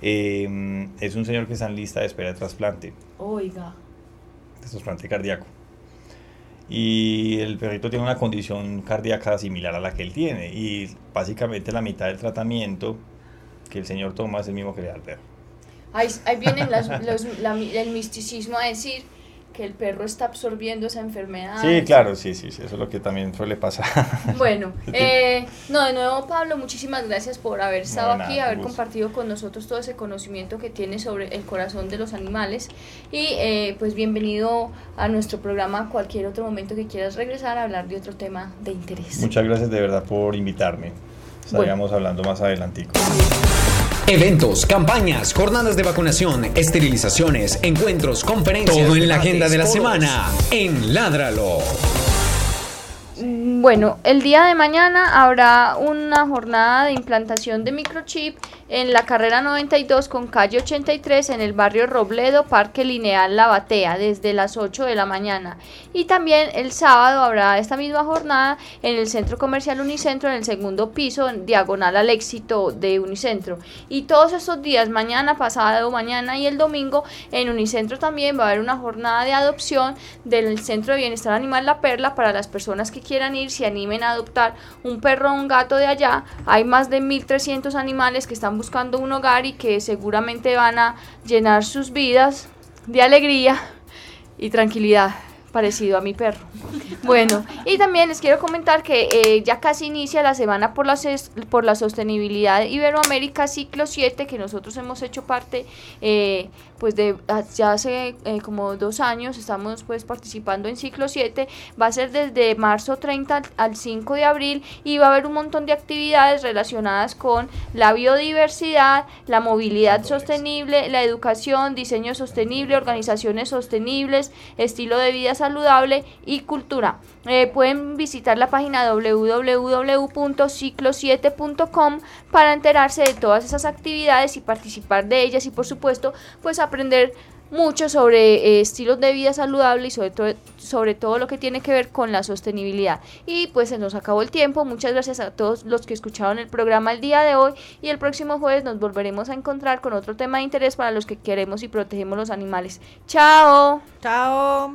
eh, es un señor que está en lista de espera de trasplante, Oiga. de trasplante cardíaco. Y el perrito tiene una condición cardíaca similar a la que él tiene. Y básicamente la mitad del tratamiento que el señor toma es el mismo que le da al perro. Ahí, ahí vienen las- los- la- el misticismo a decir que el perro está absorbiendo esa enfermedad. Sí, claro, sí, sí, sí, eso es lo que también suele pasar. Bueno, eh, no, de nuevo Pablo, muchísimas gracias por haber estado No, nada, aquí, haber gusto. compartido con nosotros todo ese conocimiento que tienes sobre el corazón de los animales y eh, pues bienvenido a nuestro programa cualquier otro momento que quieras regresar a hablar de otro tema de interés. Muchas gracias de verdad por invitarme. Estaríamos hablando más adelantico. Eventos, campañas, jornadas de vacunación, esterilizaciones, encuentros, conferencias. Todo en la agenda de la semana en Ládralo. Bueno, el día de mañana habrá una jornada de implantación de microchip en la carrera 92 con calle 83 en el barrio Robledo, Parque Lineal La Batea, desde las 8 de la mañana. Y también el sábado habrá esta misma jornada en el Centro Comercial Unicentro, en el segundo piso, diagonal al éxito de Unicentro. Y todos estos días, mañana, pasado, mañana y el domingo, en Unicentro también va a haber una jornada de adopción del Centro de Bienestar Animal La Perla para las personas que quieran ir, se animen a adoptar un perro o un gato de allá. Hay más de 1.300 animales que están buscando un hogar y que seguramente van a llenar sus vidas de alegría y tranquilidad parecido a mi perro. Bueno, y también les quiero comentar que eh, ya casi inicia la semana por la, por la sostenibilidad Iberoamérica ciclo 7, que nosotros hemos hecho parte eh, pues de ah, ya hace eh, como dos años, estamos pues participando en ciclo 7, va a ser desde marzo 30 al- al 5 de abril y va a haber un montón de actividades relacionadas con la biodiversidad, la movilidad sostenible, la educación, diseño sostenible, organizaciones sostenibles, estilo de vida saludable y cultura. Eh, pueden visitar la página www.ciclo7.com para enterarse de todas esas actividades y participar de ellas y por supuesto pues aprender mucho sobre eh, estilos de vida saludable y sobre, todo sobre todo lo que tiene que ver con la sostenibilidad. Y pues se nos acabó el tiempo. Muchas gracias a todos los que escucharon el programa el día de hoy y el próximo jueves nos volveremos a encontrar con otro tema de interés para los que queremos y protegemos los animales. Chao. Chao.